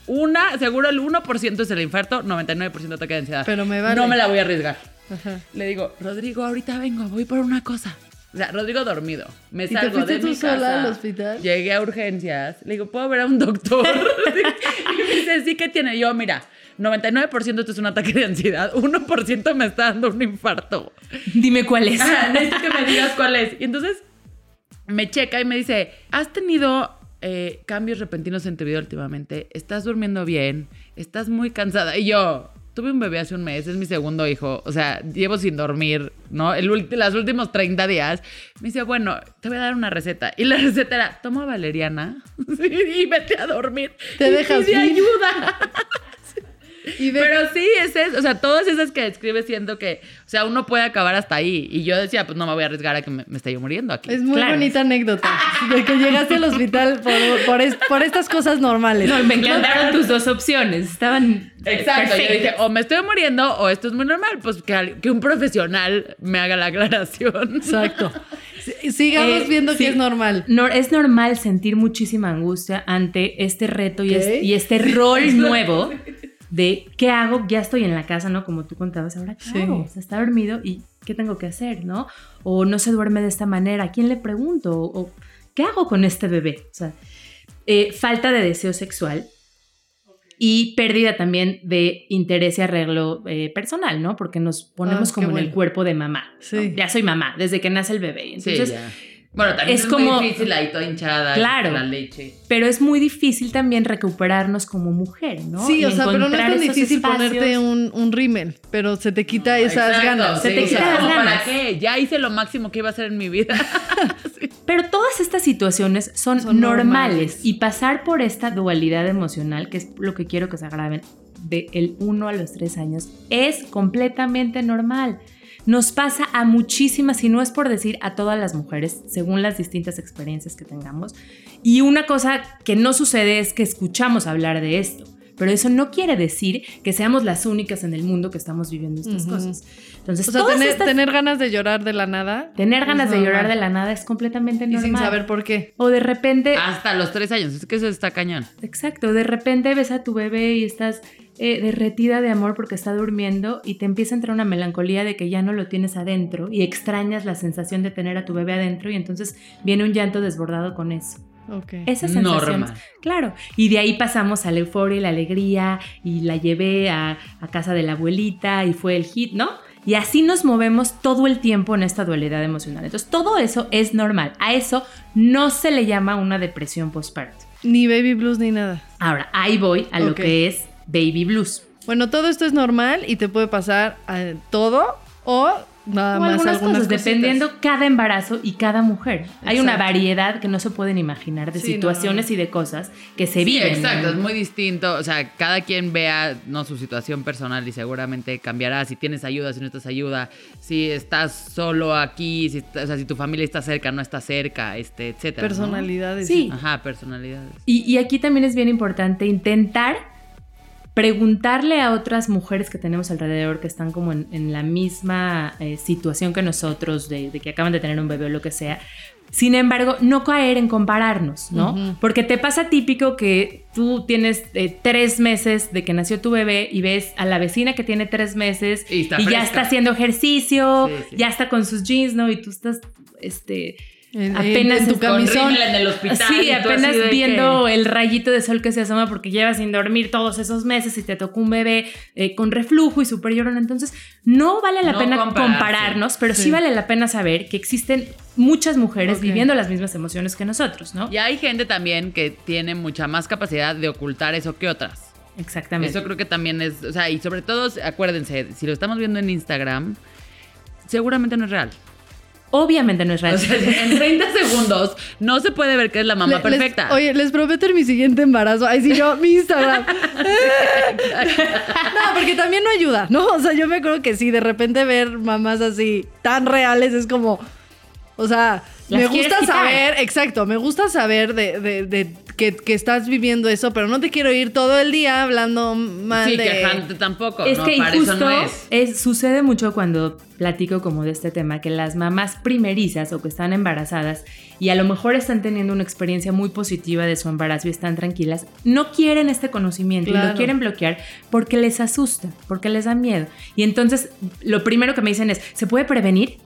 una, seguro el 1% es el infarto, 99% ataque de ansiedad. Pero me vale. No me la voy a arriesgar. Ajá. Le digo, Rodrigo, ahorita vengo, voy por una cosa. O sea, Rodrigo dormido. Me ¿Y te salgo fuiste de tú mi sola casa. al hospital? Llegué a urgencias. Le digo, ¿puedo ver a un doctor? y me dice, sí, ¿qué tiene? Yo, mira, 99% esto es un ataque de ansiedad. 1% me está dando un infarto. Dime cuál es. Ah, necesito que me digas cuál es. Y entonces me checa y me dice, ¿has tenido eh, cambios repentinos en tu vida últimamente? ¿Estás durmiendo bien? ¿Estás muy cansada? Y yo, tuve un bebé hace un mes, es mi segundo hijo. O sea, llevo sin dormir, ¿no? El los últimos 30 días. Me dice, bueno, te voy a dar una receta. Y la receta era, toma valeriana y vete a dormir. Te Y dejas pide ayuda. Y Pero sí, es eso. O sea, todas esas que describes siento que, o sea, uno puede acabar hasta ahí. Y yo decía, pues no me voy a arriesgar a que me, me esté yo muriendo aquí. es muy Claro. bonita anécdota de que llegaste al hospital por, por, es- por estas cosas normales. No, me encantaron tus dos opciones. Estaban Exacto, yo dije, o me estoy muriendo o esto es muy normal, pues que, que un profesional me haga la aclaración. Exacto. Sigamos Eh, viendo sí. que es normal. No, es normal sentir muchísima angustia ante este reto y, es- y este rol nuevo de qué hago, ya estoy en la casa, ¿no? Como tú contabas, ahora qué Sí. hago? O sea, está dormido y qué tengo que hacer, ¿no? O no se duerme de esta manera, ¿a quién le pregunto? O, ¿qué hago con este bebé? O sea, eh, falta de deseo sexual y pérdida también de interés y arreglo eh, personal, ¿no? Porque nos ponemos Ah, qué como en el cuerpo de mamá. ¿no? Sí. Ya soy mamá, desde que nace el bebé. Entonces, sí. Bueno, también es es, como- muy difícil ahí toda hinchada. Claro. La leche. pero es muy difícil también recuperarnos como mujer, ¿no? Sí, Y o sea, pero no es tan difícil espacios. ponerte un, un rímel, pero se te quita esas Exacto, ganas. Se sí, te o sea, las ¿como ganas. ¿Para qué? Ya hice lo máximo que iba a hacer en mi vida. Pero todas estas situaciones son, Son normales. normales. y pasar por esta dualidad emocional, que es lo que quiero que se graben de el 1 a los 3 años, es completamente normal. Nos pasa a muchísimas, y no es por decir a todas las mujeres, según las distintas experiencias que tengamos. Y una cosa que no sucede es que escuchamos hablar de esto. Pero eso no quiere decir que seamos las únicas en el mundo que estamos viviendo estas cosas. Entonces, O sea, tener, estas- tener ganas de llorar de la nada. tener ganas de llorar de la nada es completamente Y normal. sin saber por qué. O de repente, Hasta los tres años. Es que eso está cañón. exacto, de repente ves a tu bebé y estás eh, derretida de amor porque está durmiendo y te empieza a entrar una melancolía de que ya no lo tienes adentro y extrañas la sensación de tener a tu bebé adentro y entonces viene un llanto desbordado con eso. Ok. Esa sensación. Normal. Claro. Y de ahí pasamos a la euforia y la alegría y la llevé a, a casa de la abuelita y fue el hit, ¿no? Y así nos movemos todo el tiempo en esta dualidad emocional. Entonces, todo eso es normal. A eso no se le llama una depresión postparto. Ni baby blues ni nada. Ahora, ahí voy a lo que es baby blues. Bueno, todo esto es normal y te puede pasar eh, todo o nada O más algunas algunas cosas, cositas. dependiendo cada embarazo y cada mujer. Hay una variedad que no se pueden imaginar de Sí, situaciones no. y de cosas que se Sí, viven. exacto, ¿no? es muy distinto. O sea, cada quien vea no su situación personal y seguramente cambiará. Si tienes ayuda, si no estás ayuda, si estás solo aquí, si, o sea, si tu familia está cerca, no está cerca, este, etcétera. ¿no? Personalidades. Sí. Ajá, personalidades. Y, y aquí también es bien importante intentar preguntarle a otras mujeres que tenemos alrededor que están como en, en la misma eh, situación que nosotros, de, de que acaban de tener un bebé o lo que sea. Sin embargo, no caer en compararnos, ¿no? Porque te pasa típico que tú tienes eh, tres meses de que nació tu bebé y ves a la vecina que tiene tres meses Y ya está haciendo ejercicio, Sí, sí. ya está con sus jeans, ¿no? Y tú estás, este, En- en- apenas en tu camisón. En el hospital. Sí, apenas viendo que- el rayito de sol que se asoma porque llevas sin dormir todos esos meses y te tocó un bebé eh, con reflujo y súper llorón. Entonces, no vale la No pena compararse. compararnos, pero sí. Sí. vale la pena saber que existen muchas mujeres viviendo las mismas emociones que nosotros, ¿no? Y hay gente también que tiene mucha más capacidad de ocultar eso que otras. Exactamente. Eso creo que también es, o sea, y sobre todo, acuérdense, si lo estamos viendo en Instagram, seguramente no es real. Obviamente no es real. O sea, en 30 segundos no se puede ver que es la mamá Le- les- perfecta. oye, les prometo en mi siguiente embarazo. Ay, sí, yo, mi Instagram. no, porque también no ayuda, ¿no? O sea, yo me acuerdo que sí, de repente ver mamás así tan reales es como. O sea, Las me gusta saber, exacto, me gusta saber de, de- de que, que estás viviendo eso, pero no te quiero ir todo el día hablando mal sí, de. quejante tampoco. Es no, que para justo eso no es. es- sucede mucho cuando platico como de este tema, que las mamás primerizas o que están embarazadas y a lo mejor están teniendo una experiencia muy positiva de su embarazo y están tranquilas, no quieren este conocimiento y Claro. lo quieren bloquear porque les asusta, porque les da miedo. Y entonces lo primero que me dicen es, ¿se puede prevenir?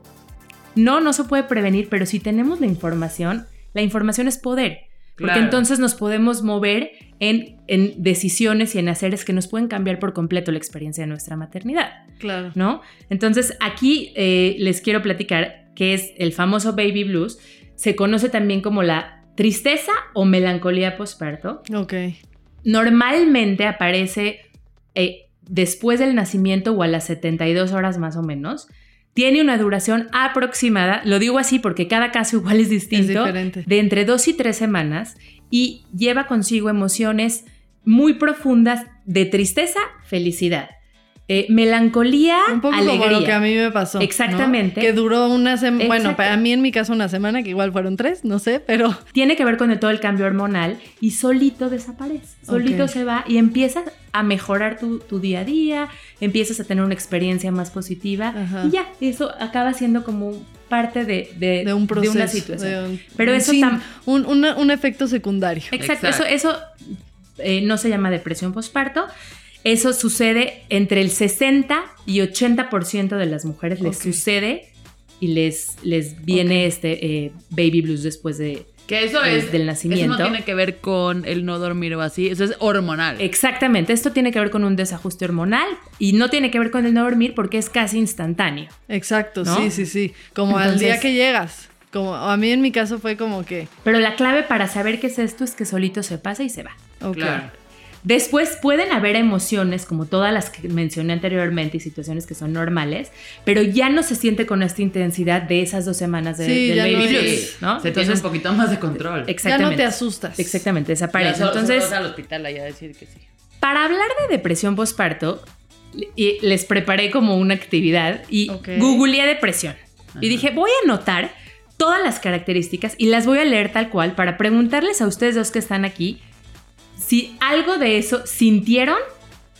No, no se puede prevenir, pero si tenemos la información, la información es poder. Porque entonces nos podemos mover en, en decisiones y en haceres que nos pueden cambiar por completo la experiencia de nuestra maternidad. Claro. ¿no? Entonces, aquí eh, les quiero platicar que es el famoso baby blues. Se conoce también como la tristeza o melancolía postparto. Ok. Normalmente aparece eh, después del nacimiento o a las 72 horas más o menos. Tiene una duración aproximada, lo digo así porque cada caso igual es distinto, de entre dos y tres semanas y lleva consigo emociones muy profundas de tristeza, felicidad, eh, melancolía, Un poco alegría. como lo que a mí me pasó. ¿no? Exactamente. Que duró una semana. Bueno, para mí en mi caso una semana, que igual fueron tres, no sé, pero. Tiene que ver con el- todo el cambio hormonal y solito desaparece, solito se va y empiezas a mejorar tu, tu día a día, empiezas a tener una experiencia más positiva Ajá. y ya, eso acaba siendo como parte de, de- De un proceso. una situación. de un- Pero eso tam- un, una- un efecto secundario. Exacto, Exacto. eso, eso eh, no se llama depresión postparto. Eso sucede entre el 60 y 80% de las mujeres les sucede y les, les viene este eh, baby blues después de... Que eso Desde es. el nacimiento. Eso no tiene que ver con el no dormir o así. Eso es hormonal. Exactamente, esto tiene que ver con un desajuste hormonal y no tiene que ver con el no dormir porque es casi instantáneo. Exacto, ¿No? sí, sí, sí. Como al día que llegas. Como a mí en mi caso fue como que. Pero la clave para saber qué es esto es que solito se pasa y se va. Ok. Claro. Después pueden haber emociones como todas las que mencioné anteriormente y situaciones que son normales, pero ya no se siente con esta intensidad de esas dos semanas de, Sí, del ya baby no blues, es- ¿no? Se tiene un poquito más de control. Ya exactamente. no te asustas. Exactamente, Ya desaparece. solo- solo Entonces, vas al hospital allá a decir que sí. para hablar de depresión postparto, y les preparé como una actividad y Ok. googleé depresión. Ajá. Y dije, voy a anotar todas las características y las voy a leer tal cual para preguntarles a ustedes dos que están aquí si algo de eso sintieron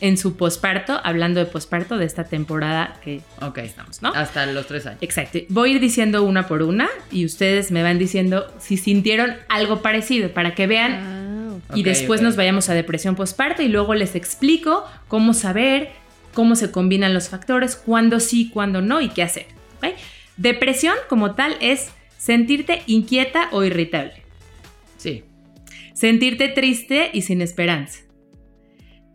en su posparto, hablando de posparto de esta temporada que Ok. estamos, ¿no? Hasta los tres años. Exacto. Voy a ir diciendo una por una y ustedes me van diciendo si sintieron algo parecido para que vean Ah, y después nos vayamos a depresión postparto y luego les explico cómo saber, cómo se combinan los factores, cuándo sí, cuándo no y qué hacer. Depresión como tal es sentirte inquieta o irritable. Sentirte triste y sin esperanza,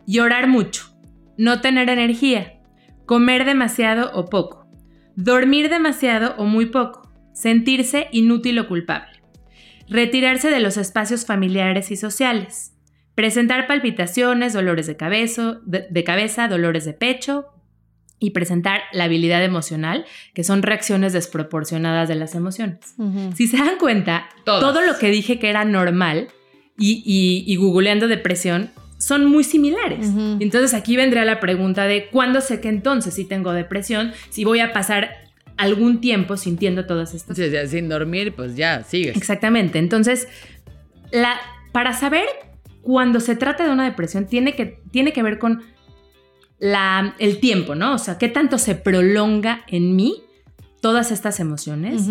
llorar mucho, no tener energía, comer demasiado o poco, dormir demasiado o muy poco, sentirse inútil o culpable, retirarse de los espacios familiares y sociales, presentar palpitaciones, dolores de cabeza, de, de cabeza, dolores de pecho y presentar la habilidad emocional, que son reacciones desproporcionadas de las emociones. Si se dan cuenta, Todas. todo lo que dije que era normal y, y- y googleando depresión son muy similares. Entonces aquí vendría la pregunta de ¿cuándo sé que entonces sí tengo depresión? Si voy a pasar algún tiempo sintiendo todas estas Sí, sí, sin dormir, pues ya, sigues. Exactamente. Entonces, la, para saber cuando se trata de una depresión, tiene que, tiene que ver con la, el tiempo, ¿no? O sea, qué tanto se prolonga en mí todas estas emociones.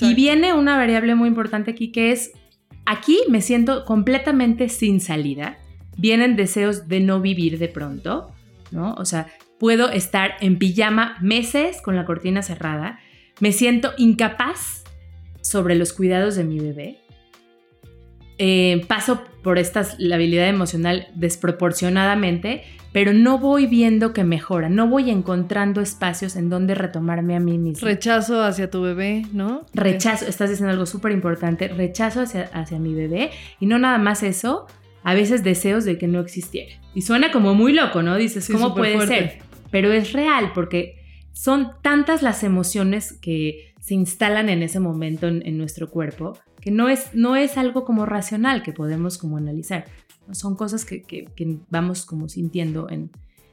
Y viene una variable muy importante aquí que es, aquí me siento completamente sin salida. Vienen deseos de no vivir de pronto, ¿no? O sea, puedo estar en pijama meses con la cortina cerrada. Me siento incapaz sobre los cuidados de mi bebé. Eh, paso por esta la habilidad emocional desproporcionadamente, pero no voy viendo que mejora, no voy encontrando espacios en donde retomarme a mí misma. Rechazo hacia tu bebé, ¿no? Rechazo, estás diciendo algo súper importante, rechazo hacia, hacia mi bebé y no nada más eso, a veces deseos de que no existiera. Y suena como muy loco, ¿no? Dices, Sí, ¿cómo puede fuerte. ser? Pero es real porque son tantas las emociones que se instalan en ese momento en, en nuestro cuerpo que no es, no es algo como racional que podemos como analizar. Son cosas que, que- que vamos como sintiendo en,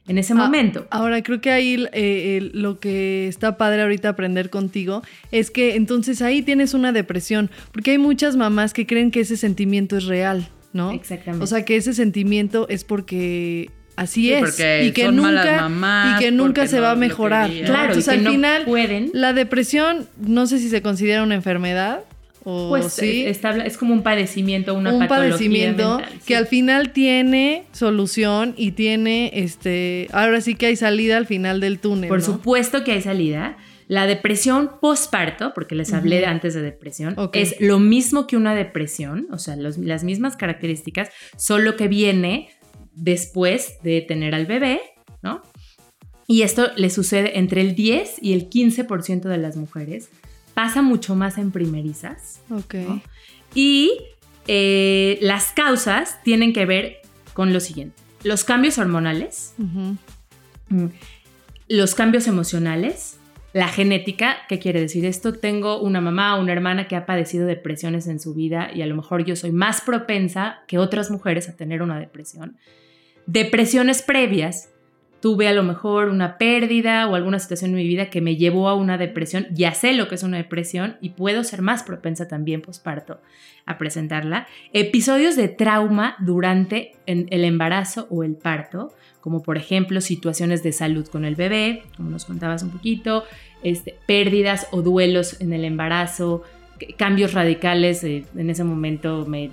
en ese Ah, momento. Ahora, creo que ahí eh, el- lo que está padre ahorita aprender contigo es que entonces ahí tienes una depresión, porque hay muchas mamás que creen que ese sentimiento es real, ¿no? Exactamente. O sea, que ese sentimiento es porque así Sí, es porque y que son malas nunca mamás, y que nunca se no va a mejorar. claro, Entonces, y que al no final pueden. la depresión no sé si se considera una enfermedad o Pues sí. es, como un padecimiento, una un patología padecimiento mental, sí. que al final tiene solución y tiene este ahora sí que hay salida al final del túnel Por ¿no? supuesto que hay salida. La depresión postparto, porque les hablé antes de depresión, es lo mismo que una depresión, o sea, los- las mismas características, solo que viene después de tener al bebé, ¿no? Y esto le sucede entre el 10 y el 15% de las mujeres. Pasa mucho más en primerizas. Ok. ¿no? Y eh, las causas tienen que ver con lo siguiente. Los cambios hormonales. Mm. Los cambios emocionales, la genética, ¿qué quiere decir esto? Tengo una mamá o una hermana que ha padecido depresiones en su vida y a lo mejor yo soy más propensa que otras mujeres a tener una depresión. Depresiones previas, tuve a lo mejor una pérdida o alguna situación en mi vida que me llevó a una depresión, ya sé lo que es una depresión y puedo ser más propensa también posparto a presentarla. Episodios de trauma durante el embarazo o el parto, como por ejemplo situaciones de salud con el bebé, como nos contabas un poquito, este, pérdidas o duelos en el embarazo, cambios radicales, eh, en ese momento me,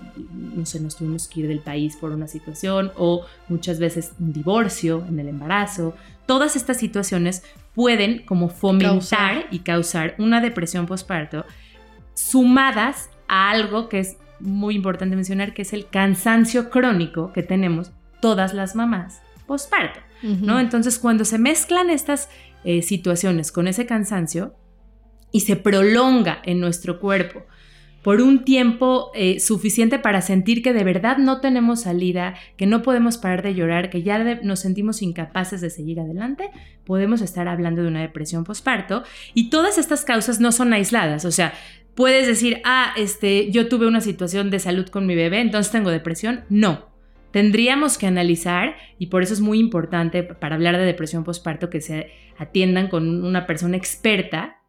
no sé, nos tuvimos que ir del país por una situación o muchas veces un divorcio en el embarazo. Todas estas situaciones pueden como fomentar Causar. y causar una depresión postparto sumadas a algo que es muy importante mencionar, que es el cansancio crónico que tenemos todas las mamás postparto, ¿no? Entonces, cuando se mezclan estas eh, situaciones con ese cansancio y se prolonga en nuestro cuerpo por un tiempo eh, suficiente para sentir que de verdad no tenemos salida, que no podemos parar de llorar, que ya nos sentimos incapaces de seguir adelante, podemos estar hablando de una depresión postparto. Y todas estas causas no son aisladas, o sea, puedes decir, ah, este, yo tuve una situación de salud con mi bebé, entonces tengo depresión. No. Tendríamos que analizar, y por eso es muy importante para hablar de depresión postparto, que se atiendan con una persona experta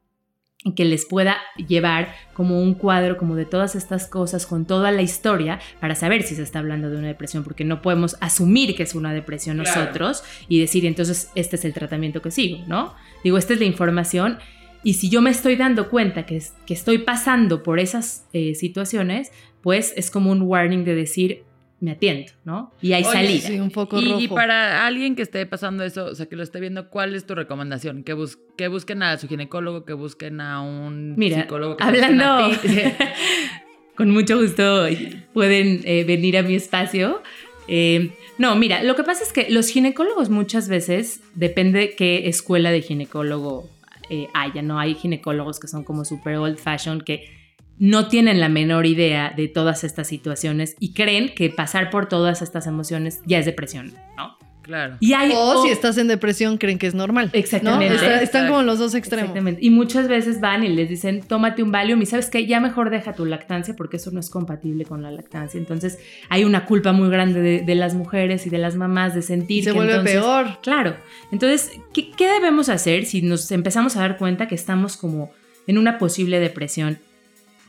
que les pueda llevar como un cuadro como de todas estas cosas con toda la historia para saber si se está hablando de una depresión, porque no podemos asumir que es una depresión Claro. nosotros y decir entonces este es el tratamiento que sigo, ¿no? Digo, esta es la información y si yo me estoy dando cuenta que, es- que estoy pasando por esas eh, situaciones, pues es como un warning de decir, me atiendo, ¿no? Y hay Oye, salida. Sí, un foco Y, rojo. y para alguien que esté pasando eso, o sea, que lo esté viendo, ¿cuál es tu recomendación? Que, bus- que busquen a su ginecólogo, que busquen a un Mira, psicólogo. Que hablando, a ti. con mucho gusto pueden eh, venir a mi espacio. Eh, no, mira, lo que pasa es que los ginecólogos muchas veces, depende qué escuela de ginecólogo eh, haya, ¿no? Hay ginecólogos que son como super old fashion, que no tienen la menor idea de todas estas situaciones y creen que pasar por todas estas emociones ya es depresión, ¿no? Claro. Y hay O o- si estás en depresión, creen que es normal. Exactamente. ¿no? Está- están como los dos extremos. Exactamente. Y muchas veces van y les dicen, tómate un Valium y sabes que ya mejor deja tu lactancia porque eso no es compatible con la lactancia. Entonces hay una culpa muy grande de, de las mujeres y de las mamás de sentir Y se que vuelve entonces- peor. Claro. Entonces, ¿qué, qué debemos hacer si nos empezamos a dar cuenta que estamos como en una posible depresión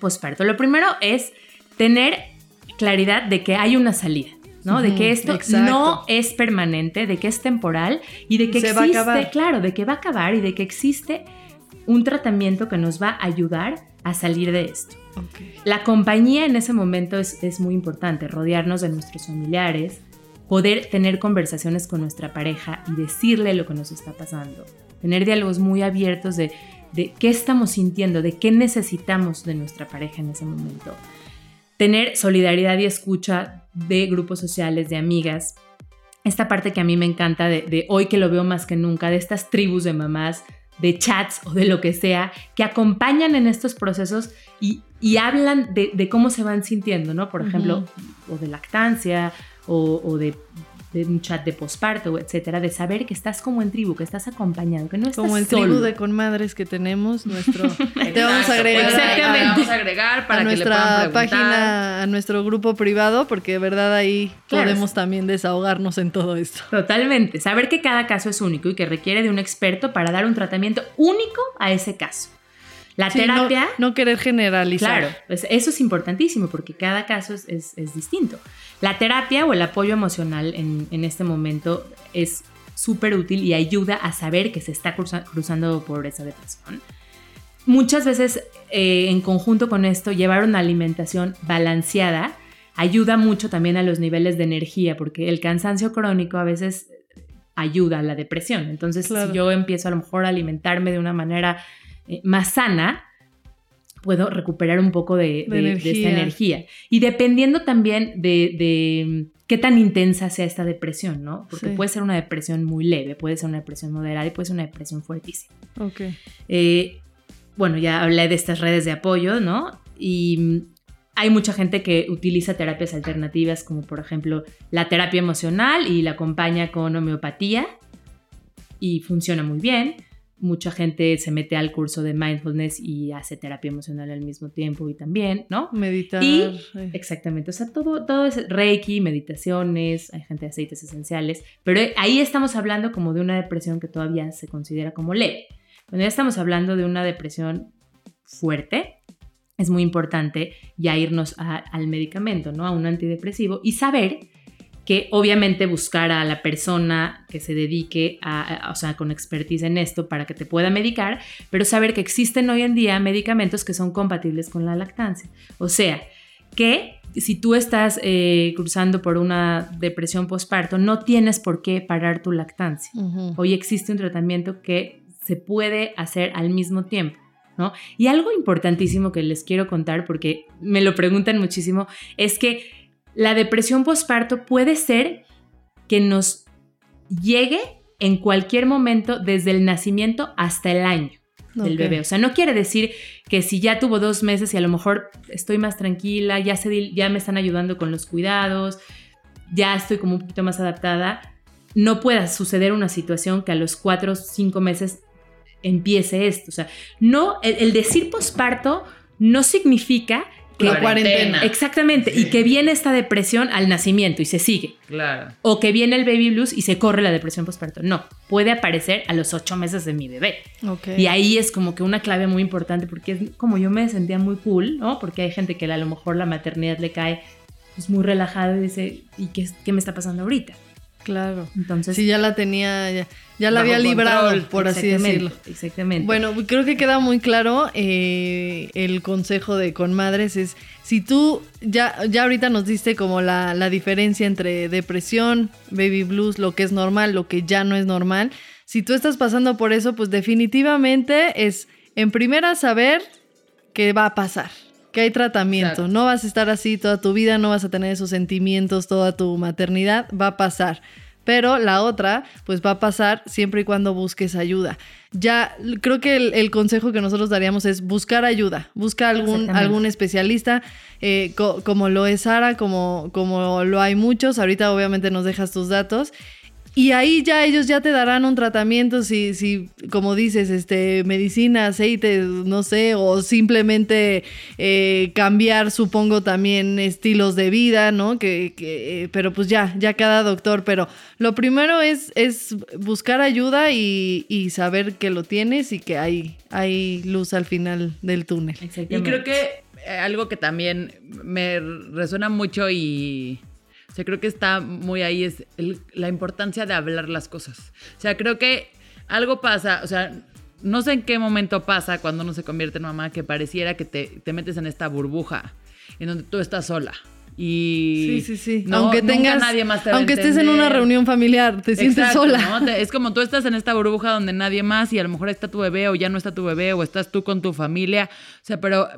postparto? Lo primero es tener claridad de que hay una salida. ¿no? de que esto exacto. no es permanente, de que es temporal y de que Se existe, claro, de que va a acabar y de que existe un tratamiento que nos va a ayudar a salir de esto. La compañía en ese momento es, es muy importante, rodearnos de nuestros familiares, poder tener conversaciones con nuestra pareja y decirle lo que nos está pasando, tener diálogos muy abiertos de, de qué estamos sintiendo, de qué necesitamos de nuestra pareja en ese momento, tener solidaridad y escucha de grupos sociales, de amigas, esta parte que a mí me encanta de, de hoy que lo veo más que nunca, de estas tribus de mamás, de chats o de lo que sea, que acompañan en estos procesos y, y hablan de, de cómo se van sintiendo, ¿no? Por ejemplo, o de lactancia o, o de, de un chat de posparto, etcétera, de saber que estás como en tribu, que estás acompañado, que no estás Como el solo. tribu de conmadres que tenemos, nuestro. Te vamos a agregar Exactamente. Vamos a agregar para a que le puedan nuestra preguntar. página, a nuestro grupo privado, porque de verdad ahí Claro. podemos también desahogarnos en todo esto. Totalmente. Saber que cada caso es único y que requiere de un experto para dar un tratamiento único a ese caso. La Sí, no- terapia. no, querer generalizar. Claro, pues eso es importantísimo porque cada caso es, es- es distinto. La terapia o el apoyo emocional en, en este momento es súper útil y ayuda a saber que se está cruza- cruzando por esa depresión. Muchas veces eh, en conjunto con esto, llevar una alimentación balanceada ayuda mucho también a los niveles de energía porque el cansancio crónico a veces ayuda a la depresión. Entonces, Claro. si yo empiezo a lo mejor a alimentarme de una manera eh, más sana, puedo recuperar un poco de, esta energía. Y dependiendo también de, qué tan intensa sea esta depresión, ¿no? Porque puede ser una depresión muy leve, puede ser una depresión moderada y puede ser una depresión fuertísima. Ok. Eh, bueno, ya hablé de estas redes de apoyo, ¿no? Y hay mucha gente que utiliza terapias alternativas como por ejemplo la terapia emocional y la acompaña con homeopatía y funciona muy bien. Mucha gente se mete al curso de mindfulness y hace terapia emocional al mismo tiempo y también, ¿no? Meditar. Y, exactamente, o sea, todo, todo es reiki, meditaciones, hay gente de aceites esenciales, pero ahí estamos hablando como de una depresión que todavía se considera como leve. Cuando ya estamos hablando de una depresión fuerte, es muy importante ya irnos al medicamento, ¿no? A un antidepresivo y saber que obviamente buscar a la persona que se dedique a, o sea, con expertise en esto para que te pueda medicar, pero saber que existen hoy en día medicamentos que son compatibles con la lactancia. O sea, que si tú estás eh, cruzando por una depresión postparto, no tienes por qué parar tu lactancia. Hoy existe un tratamiento que se puede hacer al mismo tiempo. ¿No? Y algo importantísimo que les quiero contar, porque me lo preguntan muchísimo, es que la depresión postparto puede ser que nos llegue en cualquier momento desde el nacimiento hasta el año del bebé. O sea, no quiere decir que si ya tuvo dos meses y a lo mejor estoy más tranquila, ya, se, ya me están ayudando con los cuidados, ya estoy como un poquito más adaptada, no pueda suceder una situación que a los cuatro o cinco meses empiece esto. O sea, no, el decir posparto no significa la cuarentena. Exactamente. Y que viene esta depresión al nacimiento y se sigue. Claro. O que viene el baby blues y se corre la depresión postparto. No, puede aparecer a los ocho meses de mi bebé. Y ahí es como que una clave muy importante porque es como yo me sentía muy cool, ¿no? Porque hay gente que a lo mejor la maternidad le cae pues muy relajada y dice, ¿y qué, qué me está pasando ahorita? Claro. Entonces. Sí, ya la tenía, ya, la había librado, por así decirlo. Exactamente. Bueno, creo que queda muy claro eh, el consejo de con madres es si tú ya, ya ahorita nos diste como la, la diferencia entre depresión, baby blues, lo que es normal, lo que ya no es normal. Si tú estás pasando por eso, pues definitivamente es en primera saber qué va a pasar que hay tratamiento. No vas a estar así toda tu vida, no vas a tener esos sentimientos toda tu maternidad, va a pasar. Pero la otra, pues va a pasar siempre y cuando busques ayuda. Ya creo que el, consejo que nosotros daríamos es buscar ayuda, busca algún, algún especialista, eh, como lo es Sara, como, como lo hay muchos. Ahorita obviamente nos dejas tus datos y ahí ya ellos ya te darán un tratamiento, si, si como dices, este, medicina, aceite, no sé, o simplemente eh, cambiar, supongo, también estilos de vida, ¿no? Que, que, pero pues ya, ya cada doctor. Pero lo primero es, es buscar ayuda y, y saber que lo tienes y que hay, hay luz al final del túnel. Y creo que eh, algo que también me resuena mucho y o sea, creo que está muy ahí es la importancia de hablar las cosas. O sea, creo que algo pasa, o sea, no sé en qué momento pasa cuando uno se convierte en mamá que pareciera que te, metes en esta burbuja en donde tú estás sola. Y sí, sí, sí. aunque tengas, nadie más te aunque estés en una reunión familiar, te sientes sola. es como tú estás en esta burbuja donde nadie más y a lo mejor está tu bebé o ya no está tu bebé o estás tú con tu familia. O sea, pero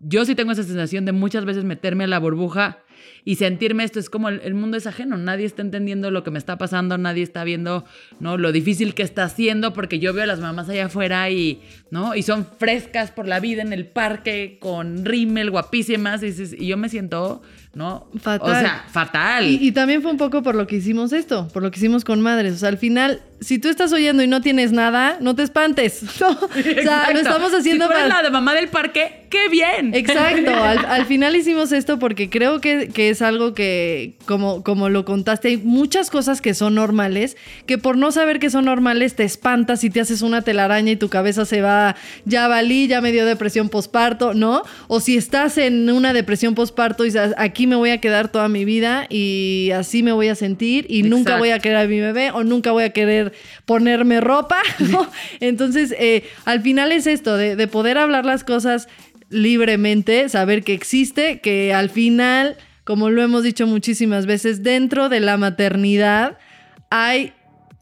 yo sí tengo esa sensación de muchas veces meterme a la burbuja y sentirme esto es como el, mundo es ajeno, nadie está entendiendo lo que me está pasando, nadie está viendo, ¿no? Lo difícil que está haciendo porque yo veo a las mamás allá afuera y, ¿no? Y son frescas por la vida en el parque con rímel guapísimas y, y yo me siento ¿no? Fatal. O sea, fatal. Y, también fue un poco por lo que hicimos esto, por lo que hicimos con madres. O sea, al final, si tú estás oyendo y no tienes nada, no te espantes. O sea, lo estamos haciendo si tú la de mamá del parque, ¡qué bien! Exacto. al, final hicimos esto porque creo que, es algo que, como, como lo contaste, hay muchas cosas que son normales, que por no saber que son normales te espantas y te haces una telaraña y tu cabeza se va, ya valí, ya me dio depresión posparto, ¿no? O si estás en una depresión posparto y aquí me voy a quedar toda mi vida y así me voy a sentir y nunca voy a querer a mi bebé o nunca voy a querer ponerme ropa. Entonces, eh, al final es esto, de, de poder hablar las cosas libremente, saber que existe, que al final, como lo hemos dicho muchísimas veces, dentro de la maternidad hay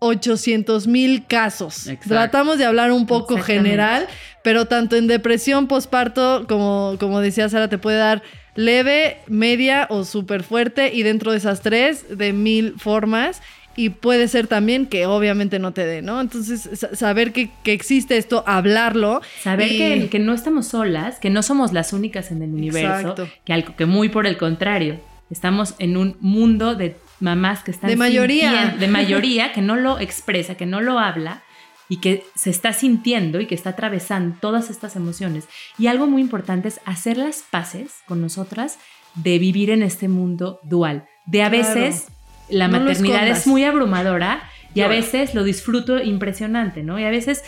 800 mil casos. Tratamos de hablar un poco general, pero tanto en depresión postparto, como, como decía Sara, te puede dar leve, media o súper fuerte y dentro de esas tres, de mil formas. Y puede ser también que obviamente no te dé, ¿no? Entonces, saber que, existe esto, hablarlo. Saber que, que, no estamos solas, que no somos las únicas en el universo, que, algo, que muy por el contrario, estamos en un mundo de mamás que están... De mayoría. De mayoría, que no lo expresa, que no lo habla y que se está sintiendo y que está atravesando todas estas emociones. Y algo muy importante es hacer las paces con nosotras de vivir en este mundo dual. De a veces la maternidad es muy abrumadora y a veces lo disfruto impresionante, ¿no? Y a veces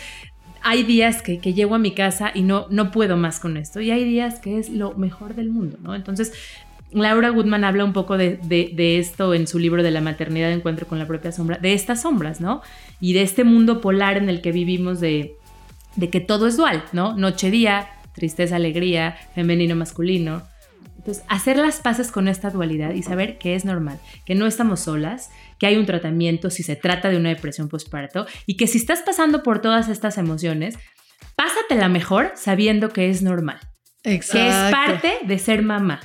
hay días que, llego a mi casa y no, no puedo más con esto. Y hay días que es lo mejor del mundo, ¿no? Entonces, Laura Goodman habla un poco de, esto en su libro de la maternidad, Encuentro con la propia sombra, de estas sombras, ¿no? Y de este mundo polar en el que vivimos de, de que todo es dual, ¿no? Noche-día, tristeza, alegría, femenino, masculino. Entonces, hacer las paces con esta dualidad y saber que es normal, que no estamos solas, que hay un tratamiento si se trata de una depresión postparto y que si estás pasando por todas estas emociones, pásatela mejor sabiendo que es normal. Exacto. Que es parte de ser mamá.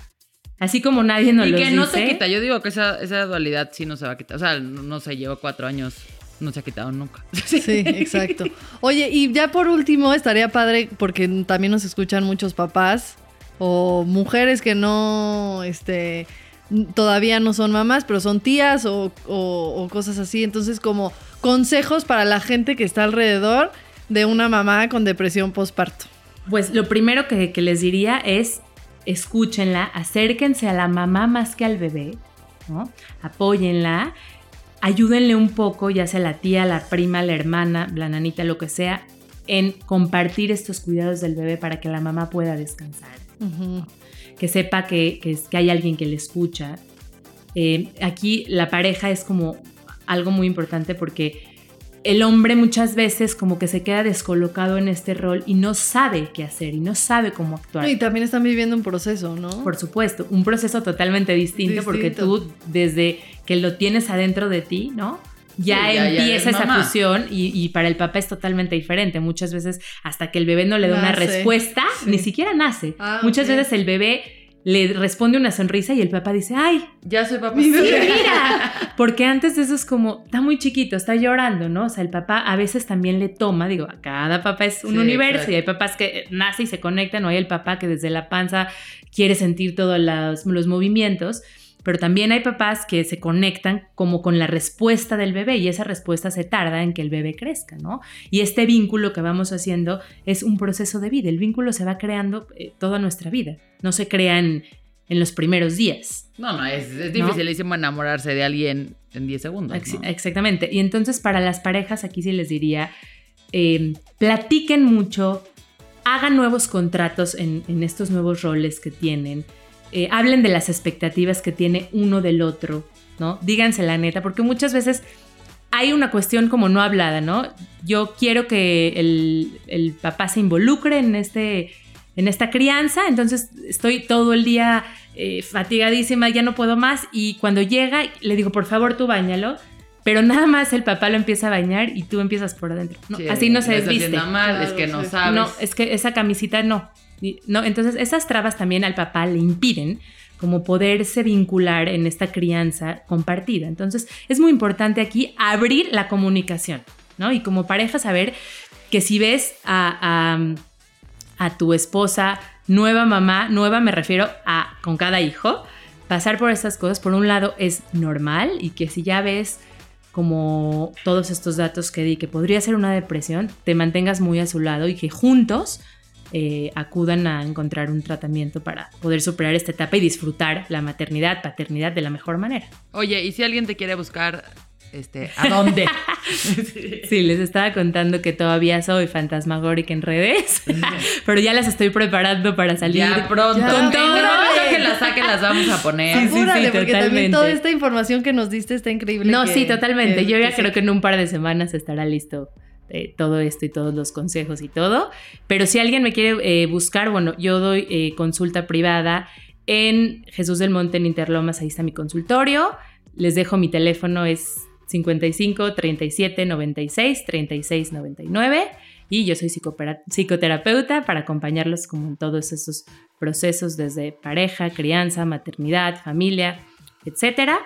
Así como nadie nos lo dice. Y que no se quita. Yo digo que esa, esa dualidad sí no se va a quitar. O sea, no, se lleva cuatro años no se ha quitado nunca. Sí, exacto. Oye, y ya por último, estaría padre, porque también nos escuchan muchos papás o mujeres que no, este, todavía no son mamás, pero son tías o, cosas así. Entonces, como consejos para la gente que está alrededor de una mamá con depresión postparto. Pues lo primero que, que les diría es escúchenla, acérquense a la mamá más que al bebé, ¿no? Apóyenla, ayúdenle un poco, ya sea la tía, la prima, la hermana, la nanita, lo que sea, en compartir estos cuidados del bebé para que la mamá pueda descansar. Que sepa que, que, hay alguien que le escucha. Eh, aquí la pareja es como algo muy importante porque el hombre muchas veces como que se queda descolocado en este rol y no sabe qué hacer y no sabe cómo actuar. Y también están viviendo un proceso, ¿no? Por supuesto, un proceso totalmente distinto, porque tú desde que lo tienes adentro de ti, ¿no? Ya, empieza esa fusión y, para el papá es totalmente diferente. Muchas veces hasta que el bebé no le da una respuesta, ni siquiera nace. Ah, muchas veces el bebé le responde una sonrisa y el papá dice, ay, ya soy papá. mira, porque antes de eso es como, está muy chiquito, está llorando, ¿no? O sea, el papá a veces también le toma, digo, cada papá es un universo y hay papás que nace y se conectan, o hay el papá que desde la panza quiere sentir todos los, los movimientos. Pero también hay papás que se conectan como con la respuesta del bebé y esa respuesta se tarda en que el bebé crezca, ¿no? Y este vínculo que vamos haciendo es un proceso de vida. El vínculo se va creando eh, toda nuestra vida. No se crea en, los primeros días. No, no, es, es dificilísimo enamorarse de alguien en 10 segundos. Exactamente. Y entonces para las parejas aquí sí les diría, em, platiquen mucho, hagan nuevos contratos en, en estos nuevos roles que tienen eh, hablen de las expectativas que tiene uno del otro, ¿no? Díganse la neta, porque muchas veces hay una cuestión como no hablada, ¿no? Yo quiero que el, papá se involucre en, este, en esta crianza, entonces estoy todo el día eh, fatigadísima, ya no puedo más, y cuando llega le digo, por favor, tú bañalo, pero nada más el papá lo empieza a bañar y tú empiezas por adentro. así no se desviste. Mal, es que no sabes. No, es que esa camisita no. ¿No? Entonces esas trabas también al papá le impiden como poderse vincular en esta crianza compartida. Entonces es muy importante aquí abrir la comunicación, ¿no? Y como pareja saber que si ves a, a, tu esposa, nueva mamá, nueva me refiero a con cada hijo, pasar por estas cosas, por un lado es normal y que si ya ves como todos estos datos que di que podría ser una depresión, te mantengas muy a su lado y que juntos eh, acudan a encontrar un tratamiento para poder superar esta etapa y disfrutar la maternidad, paternidad de la mejor manera. Oye, y si alguien te quiere buscar, este, ¿a dónde? sí, les estaba contando que todavía soy fantasmagórica en redes, pero ya las estoy preparando para salir. Ya pronto. con todo. que las saquen las vamos a poner. Sí, sí, sí, porque también toda esta información que nos diste está increíble. No, sí, totalmente. Yo ya creo que en un par de semanas estará listo eh, todo esto y todos los consejos y todo. Pero si alguien me quiere eh, buscar, bueno, yo doy eh, consulta privada en Jesús del Monte en Interlomas, ahí está mi consultorio. Les dejo mi teléfono, es 55 37 96 36 99. Y yo soy psicoterapeuta para acompañarlos como en todos esos procesos desde pareja, crianza, maternidad, familia, etcétera.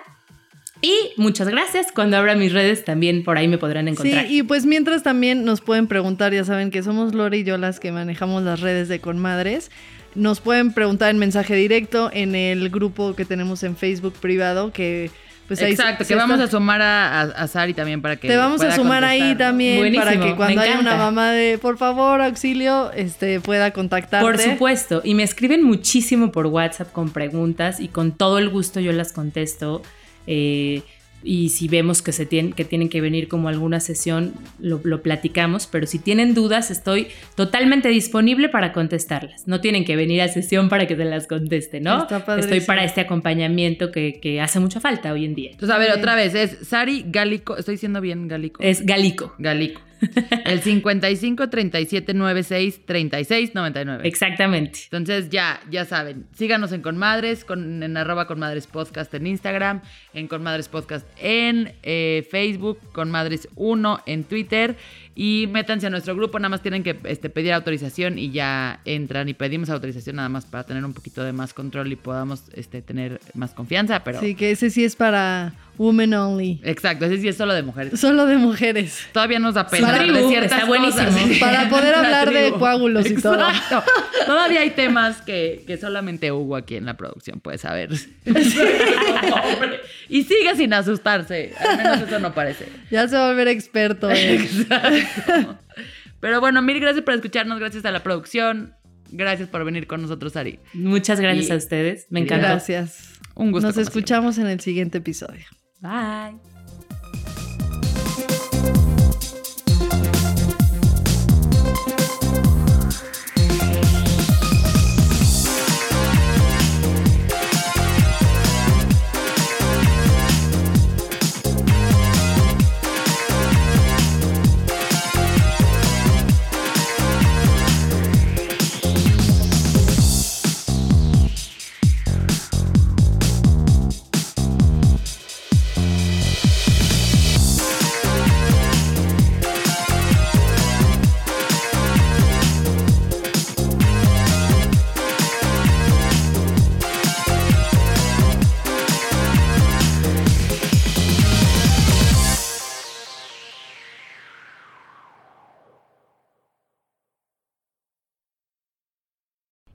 Y muchas gracias. Cuando abra mis redes también por ahí me podrán encontrar. Sí, y pues mientras también nos pueden preguntar, ya saben que somos Lore y yo las que manejamos las redes de Conmadres. Nos pueden preguntar en mensaje directo en el grupo que tenemos en Facebook privado que pues Exacto, que vamos a sumar a, Sari también para que. Te vamos a sumar ahí también para que cuando haya una mamá de por favor, auxilio, este pueda contactarte. Por supuesto. Y me escriben muchísimo por WhatsApp con preguntas y con todo el gusto yo las contesto. Eh, y si vemos que, se tienen, que tienen que venir como alguna sesión, lo, platicamos, pero si tienen dudas, estoy totalmente disponible para contestarlas. No tienen que venir a sesión para que se las conteste, ¿no? Estoy para este acompañamiento que, que, hace mucha falta hoy en día. Entonces, a ver, otra vez, es Sari Galico, estoy diciendo bien Galico. Es Galico. Galico. El 55 37 96 36 99. Exactamente. Entonces ya, ya saben, síganos en Conmadres, con, en arroba Conmadres Podcast en Instagram, en Conmadres Podcast en eh, Facebook, Conmadres 1 en Twitter y métanse a nuestro grupo, nada más tienen que este, pedir autorización y ya entran y pedimos autorización nada más para tener un poquito de más control y podamos este, tener más confianza, pero... Sí, que ese sí es para women only. Exacto, ese sí es solo de mujeres. Solo de mujeres. Todavía nos da pena de ciertas está buenísimo. Para poder hablar de coágulos y todo. Todavía hay temas que, que, solamente Hugo aquí en la producción puede saber. y sigue sin asustarse, al menos eso no parece. Ya se va a volver experto. Exacto. Pero bueno, mil gracias por escucharnos, gracias a la producción. Gracias por venir con nosotros, Ari. Muchas gracias a ustedes. Me encanta. Gracias. Un gusto. Nos escuchamos en el siguiente episodio. Bye.